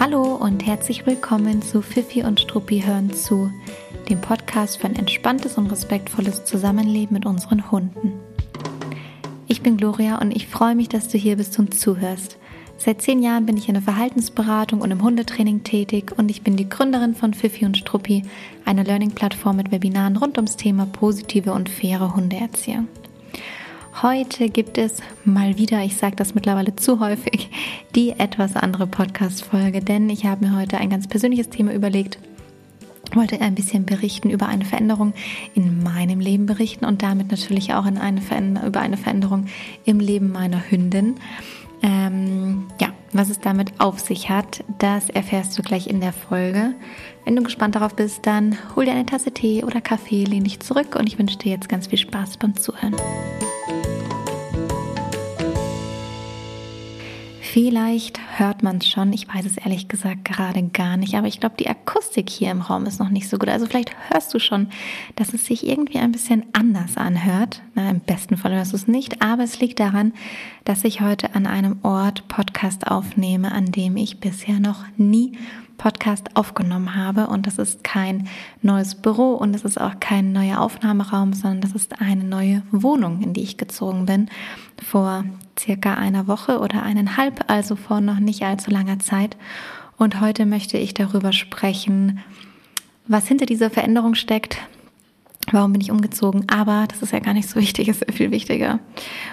Hallo und herzlich willkommen zu Fifi und Struppi hören zu, dem Podcast für ein entspanntes und respektvolles Zusammenleben mit unseren Hunden. Ich bin Gloria und ich freue mich, dass du hier bist und zuhörst. Seit zehn Jahren bin ich in der Verhaltensberatung und im Hundetraining tätig und ich bin die Gründerin von Fifi und Struppi, einer Learning-Plattform mit Webinaren rund ums Thema positive und faire Hundeerziehung. Heute gibt es mal wieder, ich sage das mittlerweile zu häufig, die etwas andere Podcast-Folge, denn ich habe mir heute ein ganz persönliches Thema überlegt, wollte ein bisschen berichten über eine Veränderung in meinem Leben berichten und damit natürlich auch in eine über eine Veränderung im Leben meiner Hündin. Ähm, ja, was es damit auf sich hat, das erfährst du gleich in der Folge. Wenn du gespannt darauf bist, dann hol dir eine Tasse Tee oder Kaffee, lehn dich zurück und ich wünsche dir jetzt ganz viel Spaß beim Zuhören. Vielleicht hört man es schon, ich weiß es ehrlich gesagt gerade gar nicht, aber ich glaube, die Akustik hier im Raum ist noch nicht so gut. Also vielleicht hörst du schon, dass es sich irgendwie ein bisschen anders anhört. Na, Im besten Fall hörst du es nicht, aber es liegt daran, dass ich heute an einem Ort Podcast aufnehme, an dem ich bisher noch nie Podcast aufgenommen habe. Und das ist kein neues Büro und es ist auch kein neuer Aufnahmeraum, sondern das ist eine neue Wohnung, in die ich gezogen bin vor circa einer Woche oder eineinhalb, also vor noch nicht allzu langer Zeit. Und heute möchte ich darüber sprechen, was hinter dieser Veränderung steckt, Warum bin ich umgezogen? Aber das ist ja gar nicht so wichtig, ist viel wichtiger.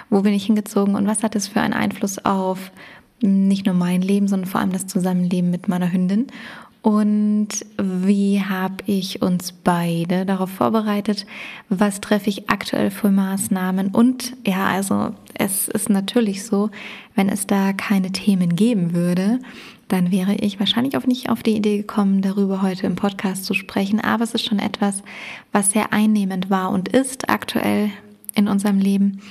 Wo bin ich hingezogen und was hat es für einen Einfluss auf nicht nur mein Leben, sondern vor allem das Zusammenleben mit meiner Hündin. Und wie habe ich uns beide darauf vorbereitet? Was treffe ich aktuell für Maßnahmen? Und ja, also es ist natürlich so, wenn es da keine Themen geben würde, dann wäre ich wahrscheinlich auch nicht auf die Idee gekommen, darüber heute im Podcast zu sprechen. Aber es ist schon etwas, was sehr einnehmend war und ist aktuell in unserem Leben.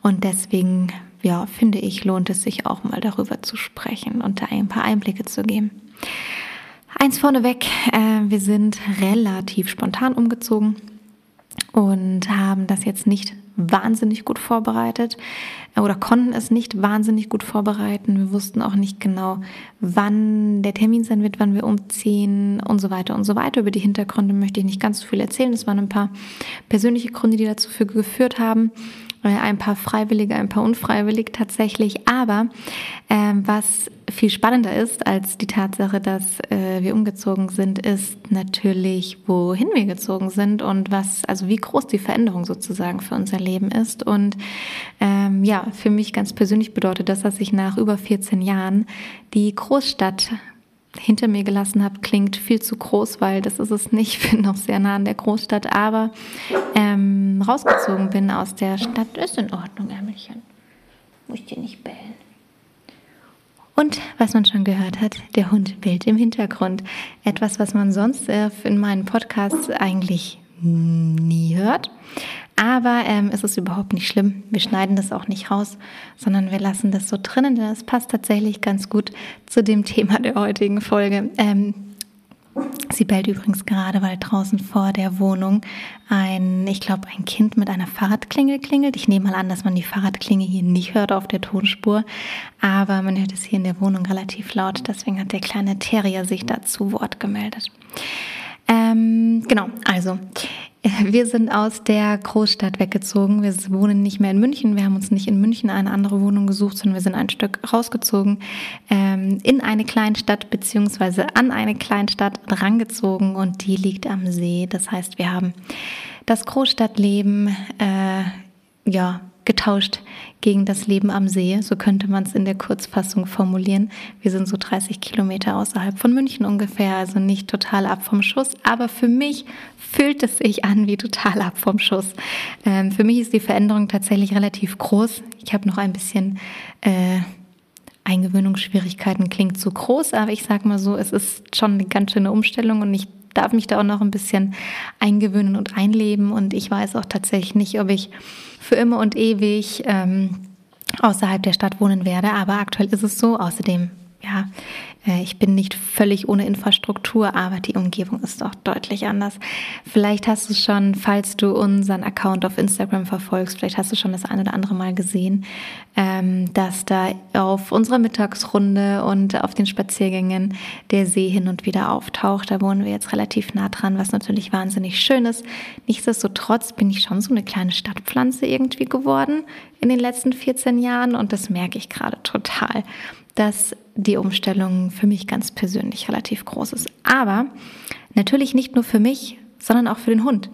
Und deswegen ja, finde ich, lohnt es sich auch mal darüber zu sprechen und da ein paar Einblicke zu geben. Eins vorneweg, äh, wir sind relativ spontan umgezogen und haben das jetzt nicht wahnsinnig gut vorbereitet äh, oder konnten es nicht wahnsinnig gut vorbereiten. Wir wussten auch nicht genau, wann der Termin sein wird, wann wir umziehen und so weiter und so weiter. Über die Hintergründe möchte ich nicht ganz so viel erzählen. Es waren ein paar persönliche Gründe, die dazu geführt haben ein paar Freiwillige, ein paar unfreiwillig tatsächlich. Aber äh, was viel spannender ist als die Tatsache, dass äh, wir umgezogen sind, ist natürlich, wohin wir gezogen sind und was, also wie groß die Veränderung sozusagen für unser Leben ist. Und ähm, ja, für mich ganz persönlich bedeutet das, dass ich nach über 14 Jahren die Großstadt hinter mir gelassen habe, klingt viel zu groß, weil das ist es nicht. Ich bin noch sehr nah an der Großstadt, aber ähm, rausgezogen bin aus der Stadt. Ist in Ordnung, Ärmelchen. Muss dir nicht bellen. Und was man schon gehört hat, der Hund bellt im Hintergrund. Etwas, was man sonst äh, in meinen Podcasts eigentlich nie hört. Aber ähm, es ist überhaupt nicht schlimm. Wir schneiden das auch nicht raus, sondern wir lassen das so drinnen, denn es passt tatsächlich ganz gut zu dem Thema der heutigen Folge. Ähm, Sie bellt übrigens gerade, weil draußen vor der Wohnung ein, ich glaube, ein Kind mit einer Fahrradklingel klingelt. Ich nehme mal an, dass man die Fahrradklingel hier nicht hört auf der Tonspur, aber man hört es hier in der Wohnung relativ laut. Deswegen hat der kleine Terrier sich dazu Wort gemeldet. Ähm, genau, also wir sind aus der Großstadt weggezogen. Wir wohnen nicht mehr in München. Wir haben uns nicht in München eine andere Wohnung gesucht, sondern wir sind ein Stück rausgezogen ähm, in eine Kleinstadt beziehungsweise an eine Kleinstadt rangezogen und die liegt am See. Das heißt, wir haben das Großstadtleben äh, ja getauscht gegen das Leben am See. So könnte man es in der Kurzfassung formulieren. Wir sind so 30 Kilometer außerhalb von München ungefähr, also nicht total ab vom Schuss. Aber für mich fühlt es sich an wie total ab vom Schuss. Ähm, für mich ist die Veränderung tatsächlich relativ groß. Ich habe noch ein bisschen äh, Eingewöhnungsschwierigkeiten, klingt zu groß, aber ich sage mal so, es ist schon eine ganz schöne Umstellung und ich darf mich da auch noch ein bisschen eingewöhnen und einleben. Und ich weiß auch tatsächlich nicht, ob ich für immer und ewig ähm, außerhalb der Stadt wohnen werde. Aber aktuell ist es so. Außerdem, ja, ich bin nicht völlig ohne Infrastruktur, aber die Umgebung ist doch deutlich anders. Vielleicht hast du schon, falls du unseren Account auf Instagram verfolgst, vielleicht hast du schon das ein oder andere Mal gesehen, ähm, dass da auf unserer Mittagsrunde und auf den Spaziergängen der See hin und wieder auftaucht. Da wohnen wir jetzt relativ nah dran, was natürlich wahnsinnig schön ist. Nichtsdestotrotz bin ich schon so eine kleine Stadtpflanze irgendwie geworden in den letzten 14 Jahren und das merke ich gerade total dass die Umstellung für mich ganz persönlich relativ groß ist. Aber natürlich nicht nur für mich, sondern auch für den Hund.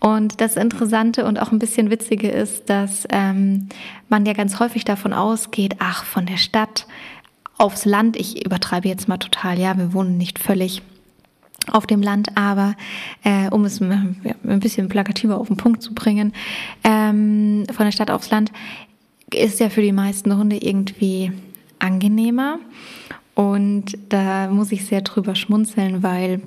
Und das Interessante und auch ein bisschen Witzige ist, dass ähm, man ja ganz häufig davon ausgeht, ach, von der Stadt aufs Land, ich übertreibe jetzt mal total, ja, wir wohnen nicht völlig auf dem Land, aber äh, um es ein bisschen plakativer auf den Punkt zu bringen, ähm, von der Stadt aufs Land ist ja für die meisten Hunde irgendwie angenehmer. Und da muss ich sehr drüber schmunzeln, weil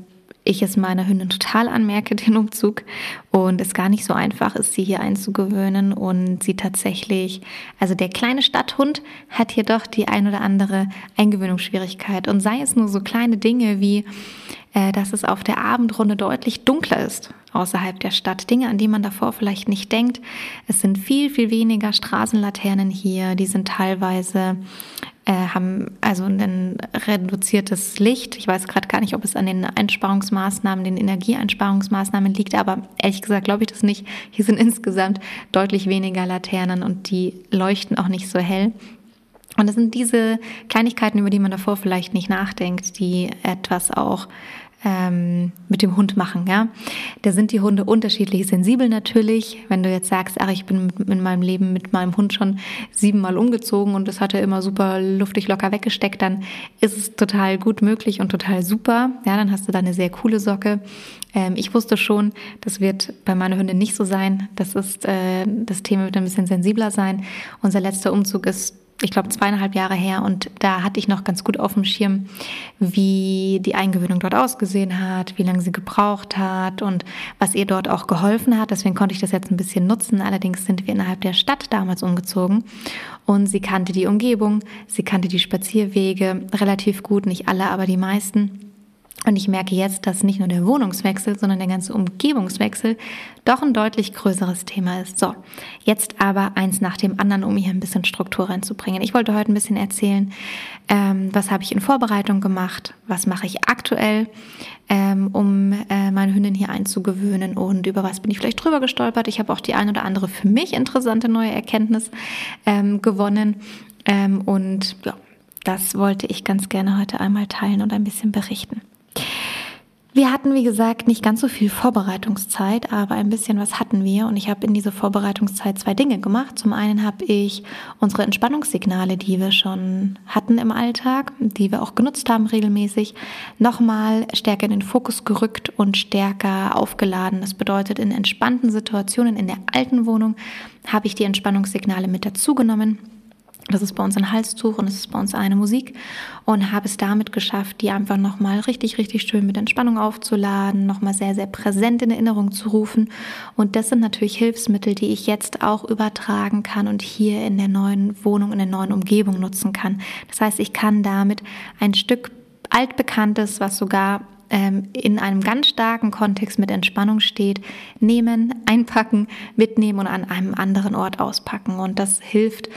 ich es meiner Hündin total anmerke, den Umzug, und es gar nicht so einfach ist, sie hier einzugewöhnen und sie tatsächlich, also der kleine Stadthund hat hier doch die ein oder andere Eingewöhnungsschwierigkeit und sei es nur so kleine Dinge wie, äh, dass es auf der Abendrunde deutlich dunkler ist außerhalb der Stadt. Dinge, an die man davor vielleicht nicht denkt. Es sind viel, viel weniger Straßenlaternen hier. Die sind teilweise äh, haben also ein reduziertes Licht. Ich weiß gerade gar nicht, ob es an den Einsparungsmaßnahmen, den Energieeinsparungsmaßnahmen liegt, aber ehrlich gesagt glaube ich das nicht. Hier sind insgesamt deutlich weniger Laternen und die leuchten auch nicht so hell. Und das sind diese Kleinigkeiten, über die man davor vielleicht nicht nachdenkt, die etwas auch ähm, mit dem Hund machen. Ja, da sind die Hunde unterschiedlich sensibel natürlich. Wenn du jetzt sagst, ach, ich bin in meinem Leben mit meinem Hund schon siebenmal umgezogen und das hat er immer super luftig locker weggesteckt, dann ist es total gut möglich und total super. Ja, dann hast du da eine sehr coole Socke. Ähm, ich wusste schon, das wird bei meiner Hündin nicht so sein. Das ist äh, das Thema wird ein bisschen sensibler sein. Unser letzter Umzug ist ich glaube, zweieinhalb Jahre her und da hatte ich noch ganz gut auf dem Schirm, wie die Eingewöhnung dort ausgesehen hat, wie lange sie gebraucht hat und was ihr dort auch geholfen hat. Deswegen konnte ich das jetzt ein bisschen nutzen. Allerdings sind wir innerhalb der Stadt damals umgezogen und sie kannte die Umgebung, sie kannte die Spazierwege relativ gut, nicht alle, aber die meisten. Und ich merke jetzt, dass nicht nur der Wohnungswechsel, sondern der ganze Umgebungswechsel doch ein deutlich größeres Thema ist. So, jetzt aber eins nach dem anderen, um hier ein bisschen Struktur reinzubringen. Ich wollte heute ein bisschen erzählen, ähm, was habe ich in Vorbereitung gemacht, was mache ich aktuell, ähm, um äh, meine Hündin hier einzugewöhnen und über was bin ich vielleicht drüber gestolpert. Ich habe auch die ein oder andere für mich interessante neue Erkenntnis ähm, gewonnen. Ähm, und ja, das wollte ich ganz gerne heute einmal teilen und ein bisschen berichten. Wir hatten, wie gesagt, nicht ganz so viel Vorbereitungszeit, aber ein bisschen was hatten wir. Und ich habe in dieser Vorbereitungszeit zwei Dinge gemacht. Zum einen habe ich unsere Entspannungssignale, die wir schon hatten im Alltag, die wir auch genutzt haben regelmäßig, nochmal stärker in den Fokus gerückt und stärker aufgeladen. Das bedeutet, in entspannten Situationen in der alten Wohnung habe ich die Entspannungssignale mit dazugenommen das ist bei uns ein Halstuch und es ist bei uns eine Musik und habe es damit geschafft, die einfach nochmal richtig, richtig schön mit Entspannung aufzuladen, nochmal sehr, sehr präsent in Erinnerung zu rufen. Und das sind natürlich Hilfsmittel, die ich jetzt auch übertragen kann und hier in der neuen Wohnung, in der neuen Umgebung nutzen kann. Das heißt, ich kann damit ein Stück altbekanntes, was sogar ähm, in einem ganz starken Kontext mit Entspannung steht, nehmen, einpacken, mitnehmen und an einem anderen Ort auspacken. Und das hilft,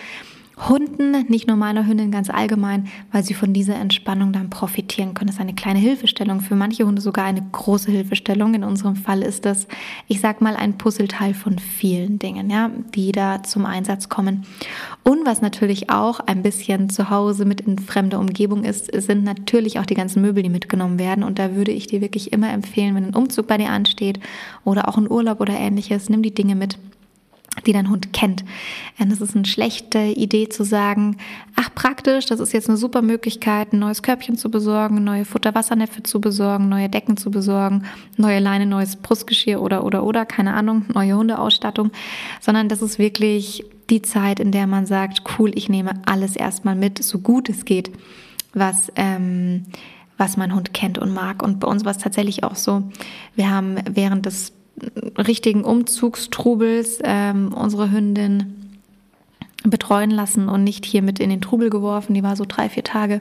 Hunden, nicht nur meiner Hündin ganz allgemein, weil sie von dieser Entspannung dann profitieren können. Das ist eine kleine Hilfestellung, für manche Hunde sogar eine große Hilfestellung. In unserem Fall ist das, ich sag mal, ein Puzzleteil von vielen Dingen, ja, die da zum Einsatz kommen. Und was natürlich auch ein bisschen zu Hause mit in fremder Umgebung ist, sind natürlich auch die ganzen Möbel, die mitgenommen werden. Und da würde ich dir wirklich immer empfehlen, wenn ein Umzug bei dir ansteht oder auch ein Urlaub oder ähnliches, nimm die Dinge mit die dein Hund kennt. Und es ist eine schlechte Idee zu sagen, ach praktisch, das ist jetzt eine super Möglichkeit, ein neues Körbchen zu besorgen, neue Futterwassernäpfe zu besorgen, neue Decken zu besorgen, neue Leine, neues Brustgeschirr oder oder oder, keine Ahnung, neue Hundeausstattung, sondern das ist wirklich die Zeit, in der man sagt, cool, ich nehme alles erstmal mit, so gut es geht, was ähm, was mein Hund kennt und mag. Und bei uns war es tatsächlich auch so. Wir haben während des richtigen Umzugstrubels ähm, unsere Hündin betreuen lassen und nicht hier mit in den Trubel geworfen. Die war so drei, vier Tage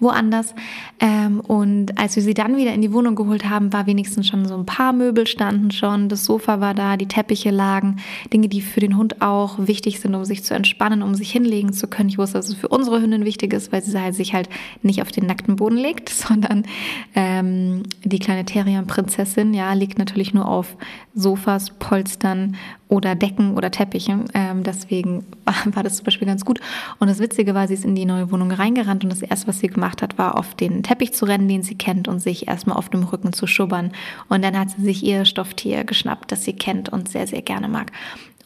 woanders. Ähm, und als wir sie dann wieder in die Wohnung geholt haben, war wenigstens schon so ein paar Möbel standen schon, das Sofa war da, die Teppiche lagen, Dinge, die für den Hund auch wichtig sind, um sich zu entspannen, um sich hinlegen zu können. Ich wusste, dass es für unsere Hündin wichtig ist, weil sie halt sich halt nicht auf den nackten Boden legt, sondern ähm, die kleine Terrier-Prinzessin, ja, liegt natürlich nur auf Sofas, Polstern oder Decken oder Teppiche. Ähm, deswegen war, das zum Beispiel ganz gut. Und das Witzige war, sie ist in die neue Wohnung reingerannt und das erste, was sie gemacht hat, war auf den Teppich zu rennen, den sie kennt und sich erstmal auf dem Rücken zu schubbern. Und dann hat sie sich ihr Stofftier geschnappt, das sie kennt und sehr, sehr gerne mag.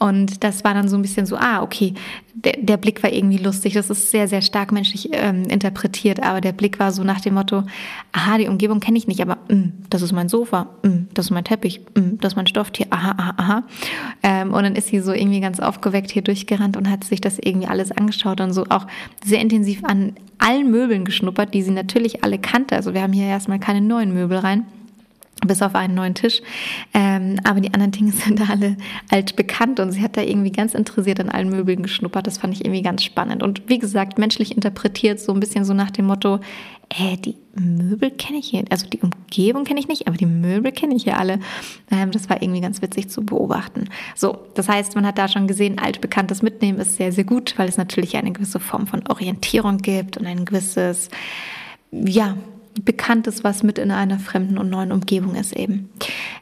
Und das war dann so ein bisschen so, ah, okay, der, der Blick war irgendwie lustig. Das ist sehr, sehr stark menschlich ähm, interpretiert, aber der Blick war so nach dem Motto, aha, die Umgebung kenne ich nicht, aber mm, das ist mein Sofa, mm, das ist mein Teppich, mm, das ist mein Stofftier, aha, aha, aha. Ähm, und dann ist sie so irgendwie ganz aufgeweckt hier durchgerannt und hat sich das irgendwie alles angeschaut und so auch sehr intensiv an allen Möbeln geschnuppert, die sie natürlich alle kannte. Also wir haben hier erstmal keine neuen Möbel rein bis auf einen neuen Tisch. Ähm, aber die anderen Dinge sind alle alt bekannt und sie hat da irgendwie ganz interessiert an allen Möbeln geschnuppert. Das fand ich irgendwie ganz spannend. Und wie gesagt, menschlich interpretiert, so ein bisschen so nach dem Motto, äh, die Möbel kenne ich hier, also die Umgebung kenne ich nicht, aber die Möbel kenne ich hier alle. Ähm, das war irgendwie ganz witzig zu beobachten. So, das heißt, man hat da schon gesehen, altbekanntes Mitnehmen ist sehr, sehr gut, weil es natürlich eine gewisse Form von Orientierung gibt und ein gewisses, ja, Bekanntes, was mit in einer fremden und neuen Umgebung ist eben.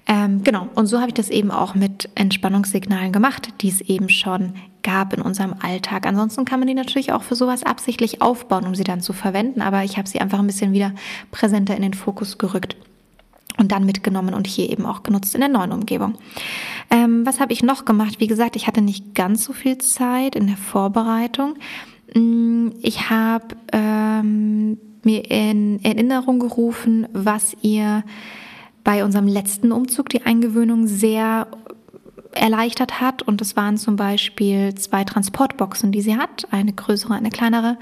Ähm, genau, und so habe ich das eben auch mit Entspannungssignalen gemacht, die es eben schon gab in unserem Alltag. Ansonsten kann man die natürlich auch für sowas absichtlich aufbauen, um sie dann zu verwenden, aber ich habe sie einfach ein bisschen wieder präsenter in den Fokus gerückt und dann mitgenommen und hier eben auch genutzt in der neuen Umgebung. Ähm, was habe ich noch gemacht? Wie gesagt, ich hatte nicht ganz so viel Zeit in der Vorbereitung. Mm, ich habe ähm, mir in Erinnerung gerufen, was ihr bei unserem letzten Umzug, die Eingewöhnung, sehr erleichtert hat. Und das waren zum Beispiel zwei Transportboxen, die sie hat, eine größere, eine kleinere.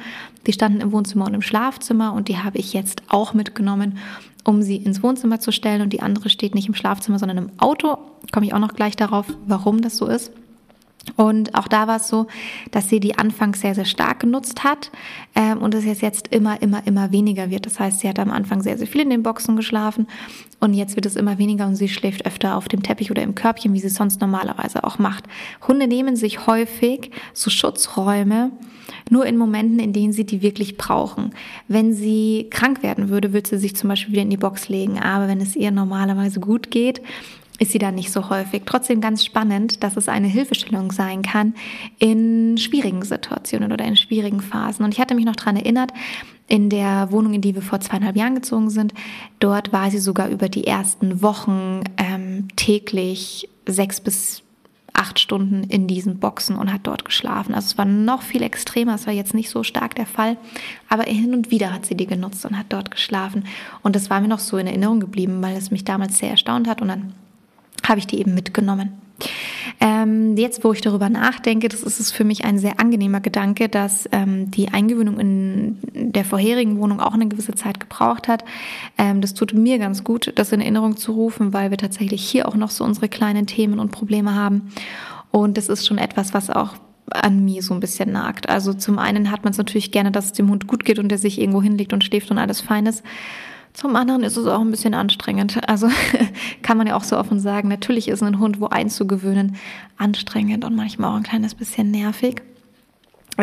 Die standen im Wohnzimmer und im Schlafzimmer und die habe ich jetzt auch mitgenommen, um sie ins Wohnzimmer zu stellen. Und die andere steht nicht im Schlafzimmer, sondern im Auto. Komme ich auch noch gleich darauf, warum das so ist. Und auch da war es so, dass sie die anfangs sehr, sehr stark genutzt hat ähm, und es jetzt, jetzt immer, immer, immer weniger wird. Das heißt, sie hat am Anfang sehr, sehr viel in den Boxen geschlafen und jetzt wird es immer weniger und sie schläft öfter auf dem Teppich oder im Körbchen, wie sie sonst normalerweise auch macht. Hunde nehmen sich häufig so Schutzräume nur in Momenten, in denen sie die wirklich brauchen. Wenn sie krank werden würde, würde sie sich zum Beispiel wieder in die Box legen. Aber wenn es ihr normalerweise gut geht, ist sie da nicht so häufig. Trotzdem ganz spannend, dass es eine Hilfestellung sein kann in schwierigen Situationen oder in schwierigen Phasen. Und ich hatte mich noch daran erinnert, in der Wohnung, in die wir vor zweieinhalb Jahren gezogen sind, dort war sie sogar über die ersten Wochen ähm, täglich sechs bis acht Stunden in diesen Boxen und hat dort geschlafen. Also es war noch viel extremer, es war jetzt nicht so stark der Fall, aber hin und wieder hat sie die genutzt und hat dort geschlafen. Und das war mir noch so in Erinnerung geblieben, weil es mich damals sehr erstaunt hat und dann habe ich die eben mitgenommen. Ähm, jetzt, wo ich darüber nachdenke, das ist es für mich ein sehr angenehmer Gedanke, dass ähm, die Eingewöhnung in der vorherigen Wohnung auch eine gewisse Zeit gebraucht hat. Ähm, das tut mir ganz gut, das in Erinnerung zu rufen, weil wir tatsächlich hier auch noch so unsere kleinen Themen und Probleme haben. Und das ist schon etwas, was auch an mir so ein bisschen nagt. Also zum einen hat man es natürlich gerne, dass es dem Hund gut geht und der sich irgendwo hinlegt und schläft und alles fein ist. Zum anderen ist es auch ein bisschen anstrengend. Also kann man ja auch so offen sagen, natürlich ist ein Hund wo einzugewöhnen anstrengend und manchmal auch ein kleines bisschen nervig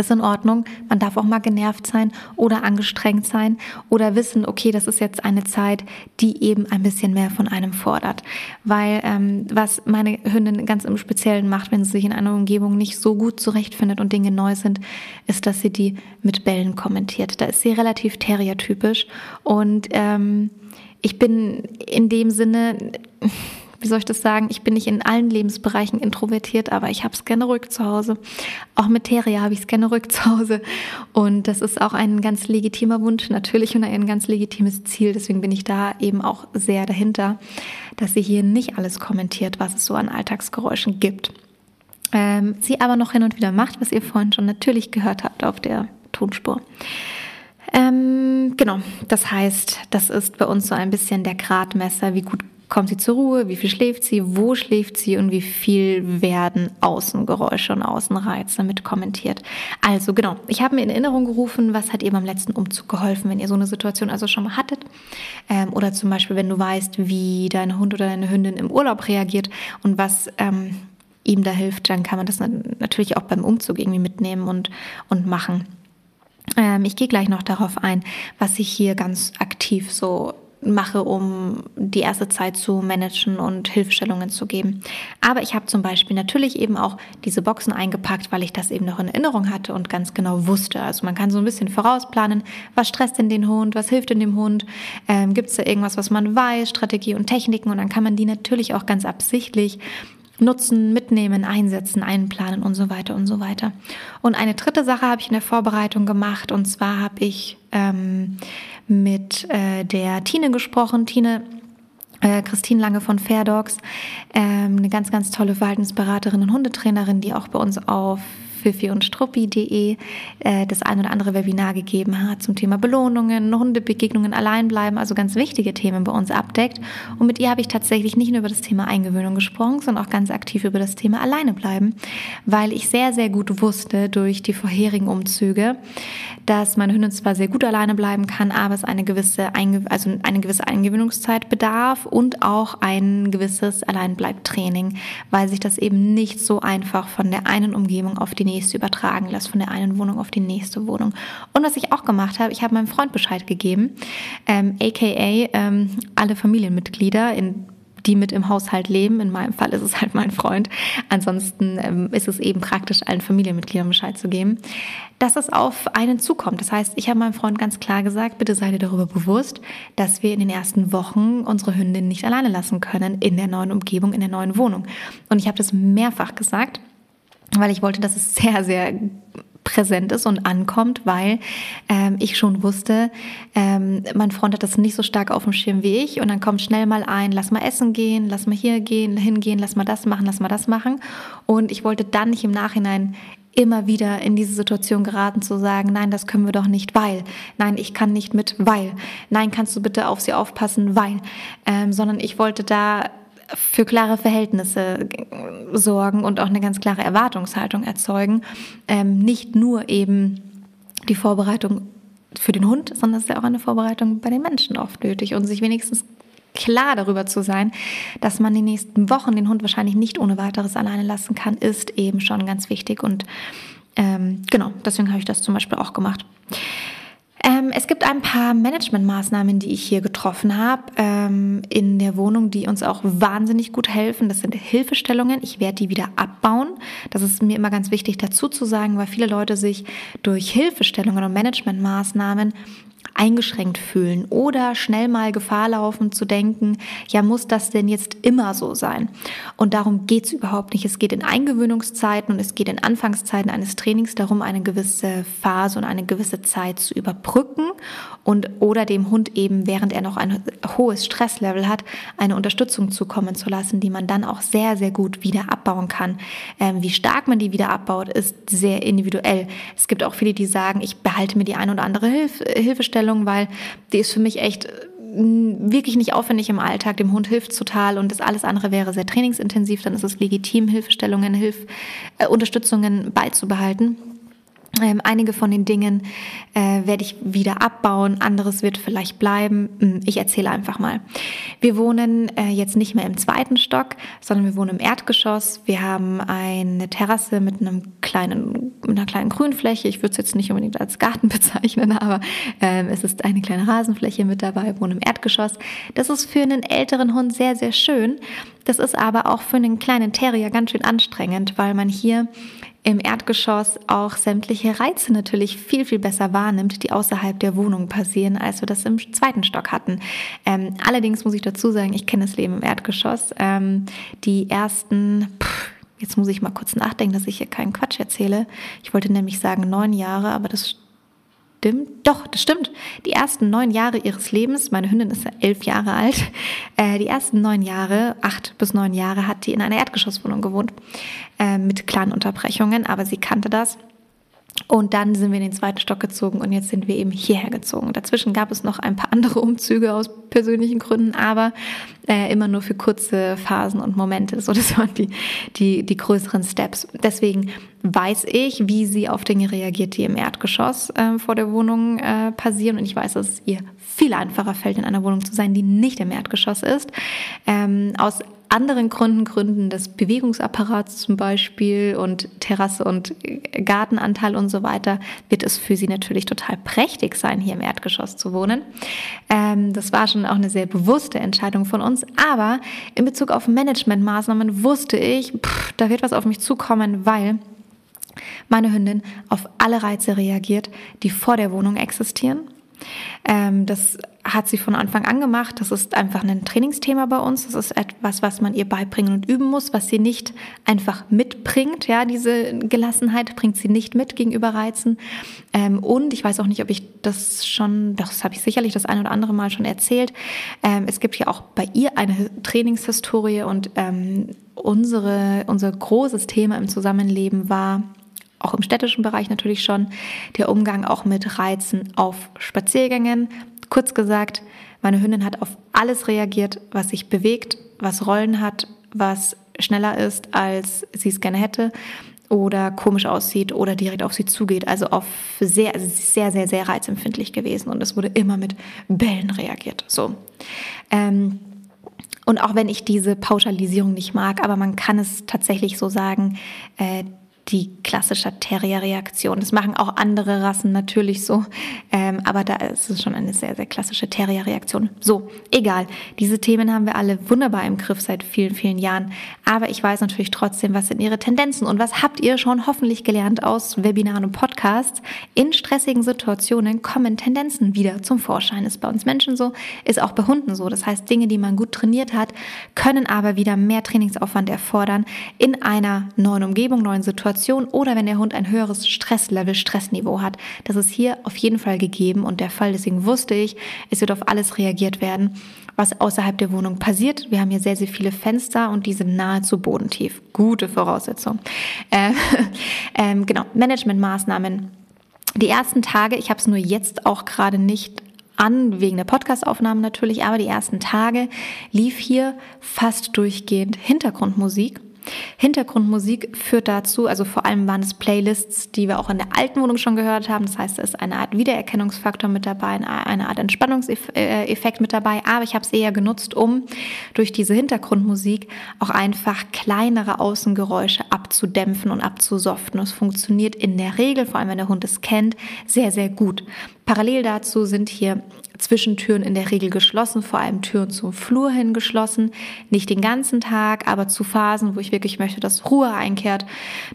ist in Ordnung. Man darf auch mal genervt sein oder angestrengt sein oder wissen, okay, das ist jetzt eine Zeit, die eben ein bisschen mehr von einem fordert. Weil ähm, was meine Hündin ganz im Speziellen macht, wenn sie sich in einer Umgebung nicht so gut zurechtfindet und Dinge neu sind, ist, dass sie die mit Bällen kommentiert. Da ist sie relativ terriertypisch und ähm, ich bin in dem Sinne wie soll ich das sagen, ich bin nicht in allen Lebensbereichen introvertiert, aber ich habe es gerne ruhig zu Hause. Auch mit Teria habe ich es gerne ruhig zu Hause. Und das ist auch ein ganz legitimer Wunsch natürlich und ein ganz legitimes Ziel. Deswegen bin ich da eben auch sehr dahinter, dass sie hier nicht alles kommentiert, was es so an Alltagsgeräuschen gibt. Ähm, sie aber noch hin und wieder macht, was ihr vorhin schon natürlich gehört habt auf der Tonspur. Ähm, genau, das heißt, das ist bei uns so ein bisschen der Gradmesser, wie gut kommt sie zur Ruhe, wie viel schläft sie, wo schläft sie und wie viel werden Außengeräusche und Außenreize mit kommentiert. Also genau, ich habe mir in Erinnerung gerufen, was hat ihr beim letzten Umzug geholfen, wenn ihr so eine Situation also schon mal hattet. Ähm, oder zum Beispiel, wenn du weißt, wie dein Hund oder deine Hündin im Urlaub reagiert und was ähm, ihm da hilft, dann kann man das natürlich auch beim Umzug irgendwie mitnehmen und, und machen. Ähm, ich gehe gleich noch darauf ein, was ich hier ganz aktiv so mache, um die erste Zeit zu managen und Hilfestellungen zu geben. Aber ich habe zum Beispiel natürlich eben auch diese Boxen eingepackt, weil ich das eben noch in Erinnerung hatte und ganz genau wusste. Also man kann so ein bisschen vorausplanen, was stresst denn den Hund, was hilft in dem Hund, ähm, gibt es da irgendwas, was man weiß, Strategie und Techniken und dann kann man die natürlich auch ganz absichtlich nutzen, mitnehmen, einsetzen, einplanen und so weiter und so weiter. Und eine dritte Sache habe ich in der Vorbereitung gemacht und zwar habe ich ähm, mit äh, der Tine gesprochen. Tine äh, Christine Lange von Fair Dogs, ähm, eine ganz, ganz tolle Verhaltensberaterin und Hundetrainerin, die auch bei uns auf fifi und struppi.de äh, das ein oder andere Webinar gegeben hat zum Thema Belohnungen, Hundebegegnungen, Alleinbleiben, also ganz wichtige Themen bei uns abdeckt. Und mit ihr habe ich tatsächlich nicht nur über das Thema Eingewöhnung gesprochen, sondern auch ganz aktiv über das Thema Alleinebleiben, weil ich sehr, sehr gut wusste durch die vorherigen Umzüge, dass meine Hündin zwar sehr gut alleine bleiben kann, aber es eine gewisse, Einge also eine gewisse Eingewöhnungszeit bedarf und auch ein gewisses Alleinbleibtraining, weil sich das eben nicht so einfach von der einen Umgebung auf die nächste übertragen lässt, von der einen Wohnung auf die nächste Wohnung. Und was ich auch gemacht habe, ich habe meinem Freund Bescheid gegeben, ähm, aka ähm, alle Familienmitglieder in die mit im Haushalt leben. In meinem Fall ist es halt mein Freund. Ansonsten ähm, ist es eben praktisch, allen Familienmitgliedern Bescheid zu geben, dass es auf einen zukommt. Das heißt, ich habe meinem Freund ganz klar gesagt, bitte sei dir darüber bewusst, dass wir in den ersten Wochen unsere Hündin nicht alleine lassen können in der neuen Umgebung, in der neuen Wohnung. Und ich habe das mehrfach gesagt weil ich wollte, dass es sehr, sehr präsent ist und ankommt, weil ähm, ich schon wusste, ähm, mein Freund hat das nicht so stark auf dem Schirm wie ich und dann kommt schnell mal ein, lass mal essen gehen, lass mal hier gehen, hingehen, lass mal das machen, lass mal das machen. Und ich wollte dann nicht im Nachhinein immer wieder in diese Situation geraten zu sagen, nein, das können wir doch nicht, weil, nein, ich kann nicht mit, weil, nein, kannst du bitte auf sie aufpassen, weil, ähm, sondern ich wollte da für klare Verhältnisse sorgen und auch eine ganz klare Erwartungshaltung erzeugen. Ähm, nicht nur eben die Vorbereitung für den Hund, sondern es ist ja auch eine Vorbereitung bei den Menschen oft nötig und sich wenigstens klar darüber zu sein, dass man die nächsten Wochen den Hund wahrscheinlich nicht ohne weiteres alleine lassen kann, ist eben schon ganz wichtig und ähm, genau, deswegen habe ich das zum Beispiel auch gemacht. Ähm, es gibt ein paar Managementmaßnahmen, die ich hier getroffen habe ähm, in der Wohnung, die uns auch wahnsinnig gut helfen. Das sind Hilfestellungen. Ich werde die wieder abbauen. Das ist mir immer ganz wichtig dazu zu sagen, weil viele Leute sich durch Hilfestellungen und Managementmaßnahmen eingeschränkt fühlen oder schnell mal Gefahr laufen zu denken, ja, muss das denn jetzt immer so sein? Und darum geht es überhaupt nicht. Es geht in Eingewöhnungszeiten und es geht in Anfangszeiten eines Trainings darum, eine gewisse Phase und eine gewisse Zeit zu überbrücken und oder dem Hund eben, während er noch ein hohes Stresslevel hat, eine Unterstützung zukommen zu lassen, die man dann auch sehr, sehr gut wieder abbauen kann. Ähm, wie stark man die wieder abbaut, ist sehr individuell. Es gibt auch viele, die sagen, ich behalte mir die eine oder andere Hilf Hilfestellung Einstellung, weil die ist für mich echt mm, wirklich nicht aufwendig im Alltag. Dem Hund hilft total und das alles andere wäre sehr trainingsintensiv. Dann ist es legitim, Hilfestellungen, Hilf, äh, Unterstützungen beizubehalten. Ähm, einige von den Dingen äh, werde ich wieder abbauen, anderes wird vielleicht bleiben. Hm, ich erzähle einfach mal. Wir wohnen äh, jetzt nicht mehr im zweiten Stock, sondern wir wohnen im Erdgeschoss. Wir haben eine Terrasse mit einem kleinen, einer kleinen Grünfläche. Ich würde es jetzt nicht unbedingt als Garten bezeichnen, aber ähm, es ist eine kleine Rasenfläche mit dabei. Wir wohnen im Erdgeschoss. Das ist für einen älteren Hund sehr, sehr schön. Das ist aber auch für einen kleinen Terrier ganz schön anstrengend, weil man hier im Erdgeschoss auch sämtliche Reize natürlich viel, viel besser wahrnimmt, die außerhalb der Wohnung passieren, als wir das im zweiten Stock hatten. Ähm, allerdings muss ich dazu sagen, ich kenne das Leben im Erdgeschoss. Ähm, die ersten, pff, jetzt muss ich mal kurz nachdenken, dass ich hier keinen Quatsch erzähle. Ich wollte nämlich sagen neun Jahre, aber das stimmt. Doch, das stimmt. Die ersten neun Jahre ihres Lebens, meine Hündin ist elf Jahre alt, äh, die ersten neun Jahre, acht bis neun Jahre, hat die in einer Erdgeschosswohnung gewohnt, äh, mit kleinen Unterbrechungen, aber sie kannte das Und dann sind wir in den zweiten Stock gezogen und jetzt sind wir eben hierher gezogen. Dazwischen gab es noch ein paar andere Umzüge aus persönlichen Gründen, aber äh, immer nur für kurze Phasen und Momente. So, das waren die, die, die größeren Steps. Deswegen weiß ich, wie sie auf Dinge reagiert, die im Erdgeschoss äh, vor der Wohnung äh, passieren. Und ich weiß, dass es ihr viel einfacher fällt, in einer Wohnung zu sein, die nicht im Erdgeschoss ist. Ähm, aus anderen Gründen, Gründen des Bewegungsapparats zum Beispiel und Terrasse und Gartenanteil und so weiter, wird es für sie natürlich total prächtig sein, hier im Erdgeschoss zu wohnen. Ähm, das war schon auch eine sehr bewusste Entscheidung von uns. Aber in Bezug auf Managementmaßnahmen wusste ich, pff, da wird was auf mich zukommen, weil meine Hündin auf alle Reize reagiert, die vor der Wohnung existieren ähm, das hat sie von Anfang an gemacht. Das ist einfach ein Trainingsthema bei uns. Das ist etwas, was man ihr beibringen und üben muss, was sie nicht einfach mitbringt. Ja, diese Gelassenheit bringt sie nicht mit gegenüber Reizen. Ähm, und ich weiß auch nicht, ob ich das schon, das habe ich sicherlich das ein oder andere Mal schon erzählt. Ähm, es gibt ja auch bei ihr eine Trainingshistorie und ähm, unsere, unser großes Thema im Zusammenleben war, auch im städtischen Bereich natürlich schon, der Umgang auch mit Reizen auf Spaziergängen. Kurz gesagt, meine Hündin hat auf alles reagiert, was sich bewegt, was Rollen hat, was schneller ist, als sie es gerne hätte oder komisch aussieht oder direkt auf sie zugeht. Also auf sehr, sehr, sehr, sehr reizempfindlich gewesen und es wurde immer mit Bällen reagiert. So. Ähm, und auch wenn ich diese Pauschalisierung nicht mag, aber man kann es tatsächlich so sagen, äh, die klassische Terrier-Reaktion. Das machen auch andere Rassen natürlich so, ähm, aber da ist es schon eine sehr, sehr klassische Terrier-Reaktion. So, egal. Diese Themen haben wir alle wunderbar im Griff seit vielen, vielen Jahren. Aber ich weiß natürlich trotzdem, was sind Ihre Tendenzen und was habt ihr schon hoffentlich gelernt aus Webinaren und Podcasts? In stressigen Situationen kommen Tendenzen wieder zum Vorschein. Ist bei uns Menschen so, ist auch bei Hunden so. Das heißt, Dinge, die man gut trainiert hat, können aber wieder mehr Trainingsaufwand erfordern in einer neuen Umgebung, neuen Situation Situation oder wenn der Hund ein höheres Stresslevel, Stressniveau hat. Das ist hier auf jeden Fall gegeben und der Fall. Deswegen wusste ich, es wird auf alles reagiert werden, was außerhalb der Wohnung passiert. Wir haben hier sehr, sehr viele Fenster und die sind nahezu bodentief. Gute Voraussetzung. Äh, äh, genau, Managementmaßnahmen. Die ersten Tage, ich habe es nur jetzt auch gerade nicht an, wegen der Podcastaufnahmen natürlich, aber die ersten Tage lief hier fast durchgehend Hintergrundmusik. Hintergrundmusik führt dazu, also vor allem waren es Playlists, die wir auch in der alten Wohnung schon gehört haben. Das heißt, es ist eine Art Wiedererkennungsfaktor mit dabei, eine Art Entspannungseffekt mit dabei. Aber ich habe es eher genutzt, um durch diese Hintergrundmusik auch einfach kleinere Außengeräusche abzudämpfen und abzusoften. Es funktioniert in der Regel, vor allem wenn der Hund es kennt, sehr, sehr gut. Parallel dazu sind hier Zwischentüren in der Regel geschlossen, vor allem Türen zum Flur hin geschlossen. Nicht den ganzen Tag, aber zu Phasen, wo ich wirklich möchte, dass Ruhe einkehrt,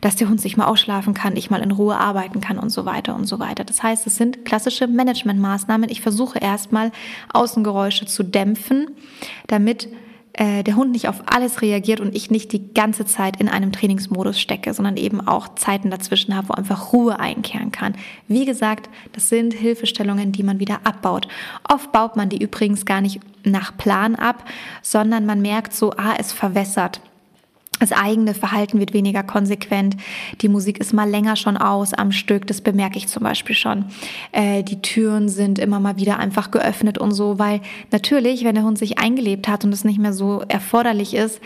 dass der Hund sich mal ausschlafen kann, ich mal in Ruhe arbeiten kann und so weiter und so weiter. Das heißt, es sind klassische Managementmaßnahmen. Ich versuche erstmal Außengeräusche zu dämpfen, damit äh, der Hund nicht auf alles reagiert und ich nicht die ganze Zeit in einem Trainingsmodus stecke, sondern eben auch Zeiten dazwischen habe, wo einfach Ruhe einkehren kann. Wie gesagt, das sind Hilfestellungen, die man wieder abbaut. Oft baut man die übrigens gar nicht nach Plan ab, sondern man merkt so, ah, es verwässert. Das eigene Verhalten wird weniger konsequent. Die Musik ist mal länger schon aus am Stück. Das bemerke ich zum Beispiel schon. Äh, die Türen sind immer mal wieder einfach geöffnet und so, weil natürlich, wenn der Hund sich eingelebt hat und es nicht mehr so erforderlich ist,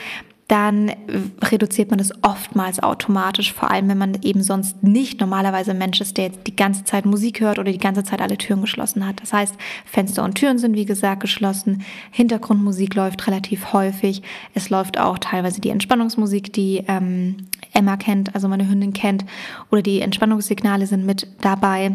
dann reduziert man es oftmals automatisch, vor allem wenn man eben sonst nicht normalerweise ein Mensch ist, der jetzt die ganze Zeit Musik hört oder die ganze Zeit alle Türen geschlossen hat. Das heißt, Fenster und Türen sind wie gesagt geschlossen, Hintergrundmusik läuft relativ häufig, es läuft auch teilweise die Entspannungsmusik, die ähm, Emma kennt, also meine Hündin kennt, oder die Entspannungssignale sind mit dabei.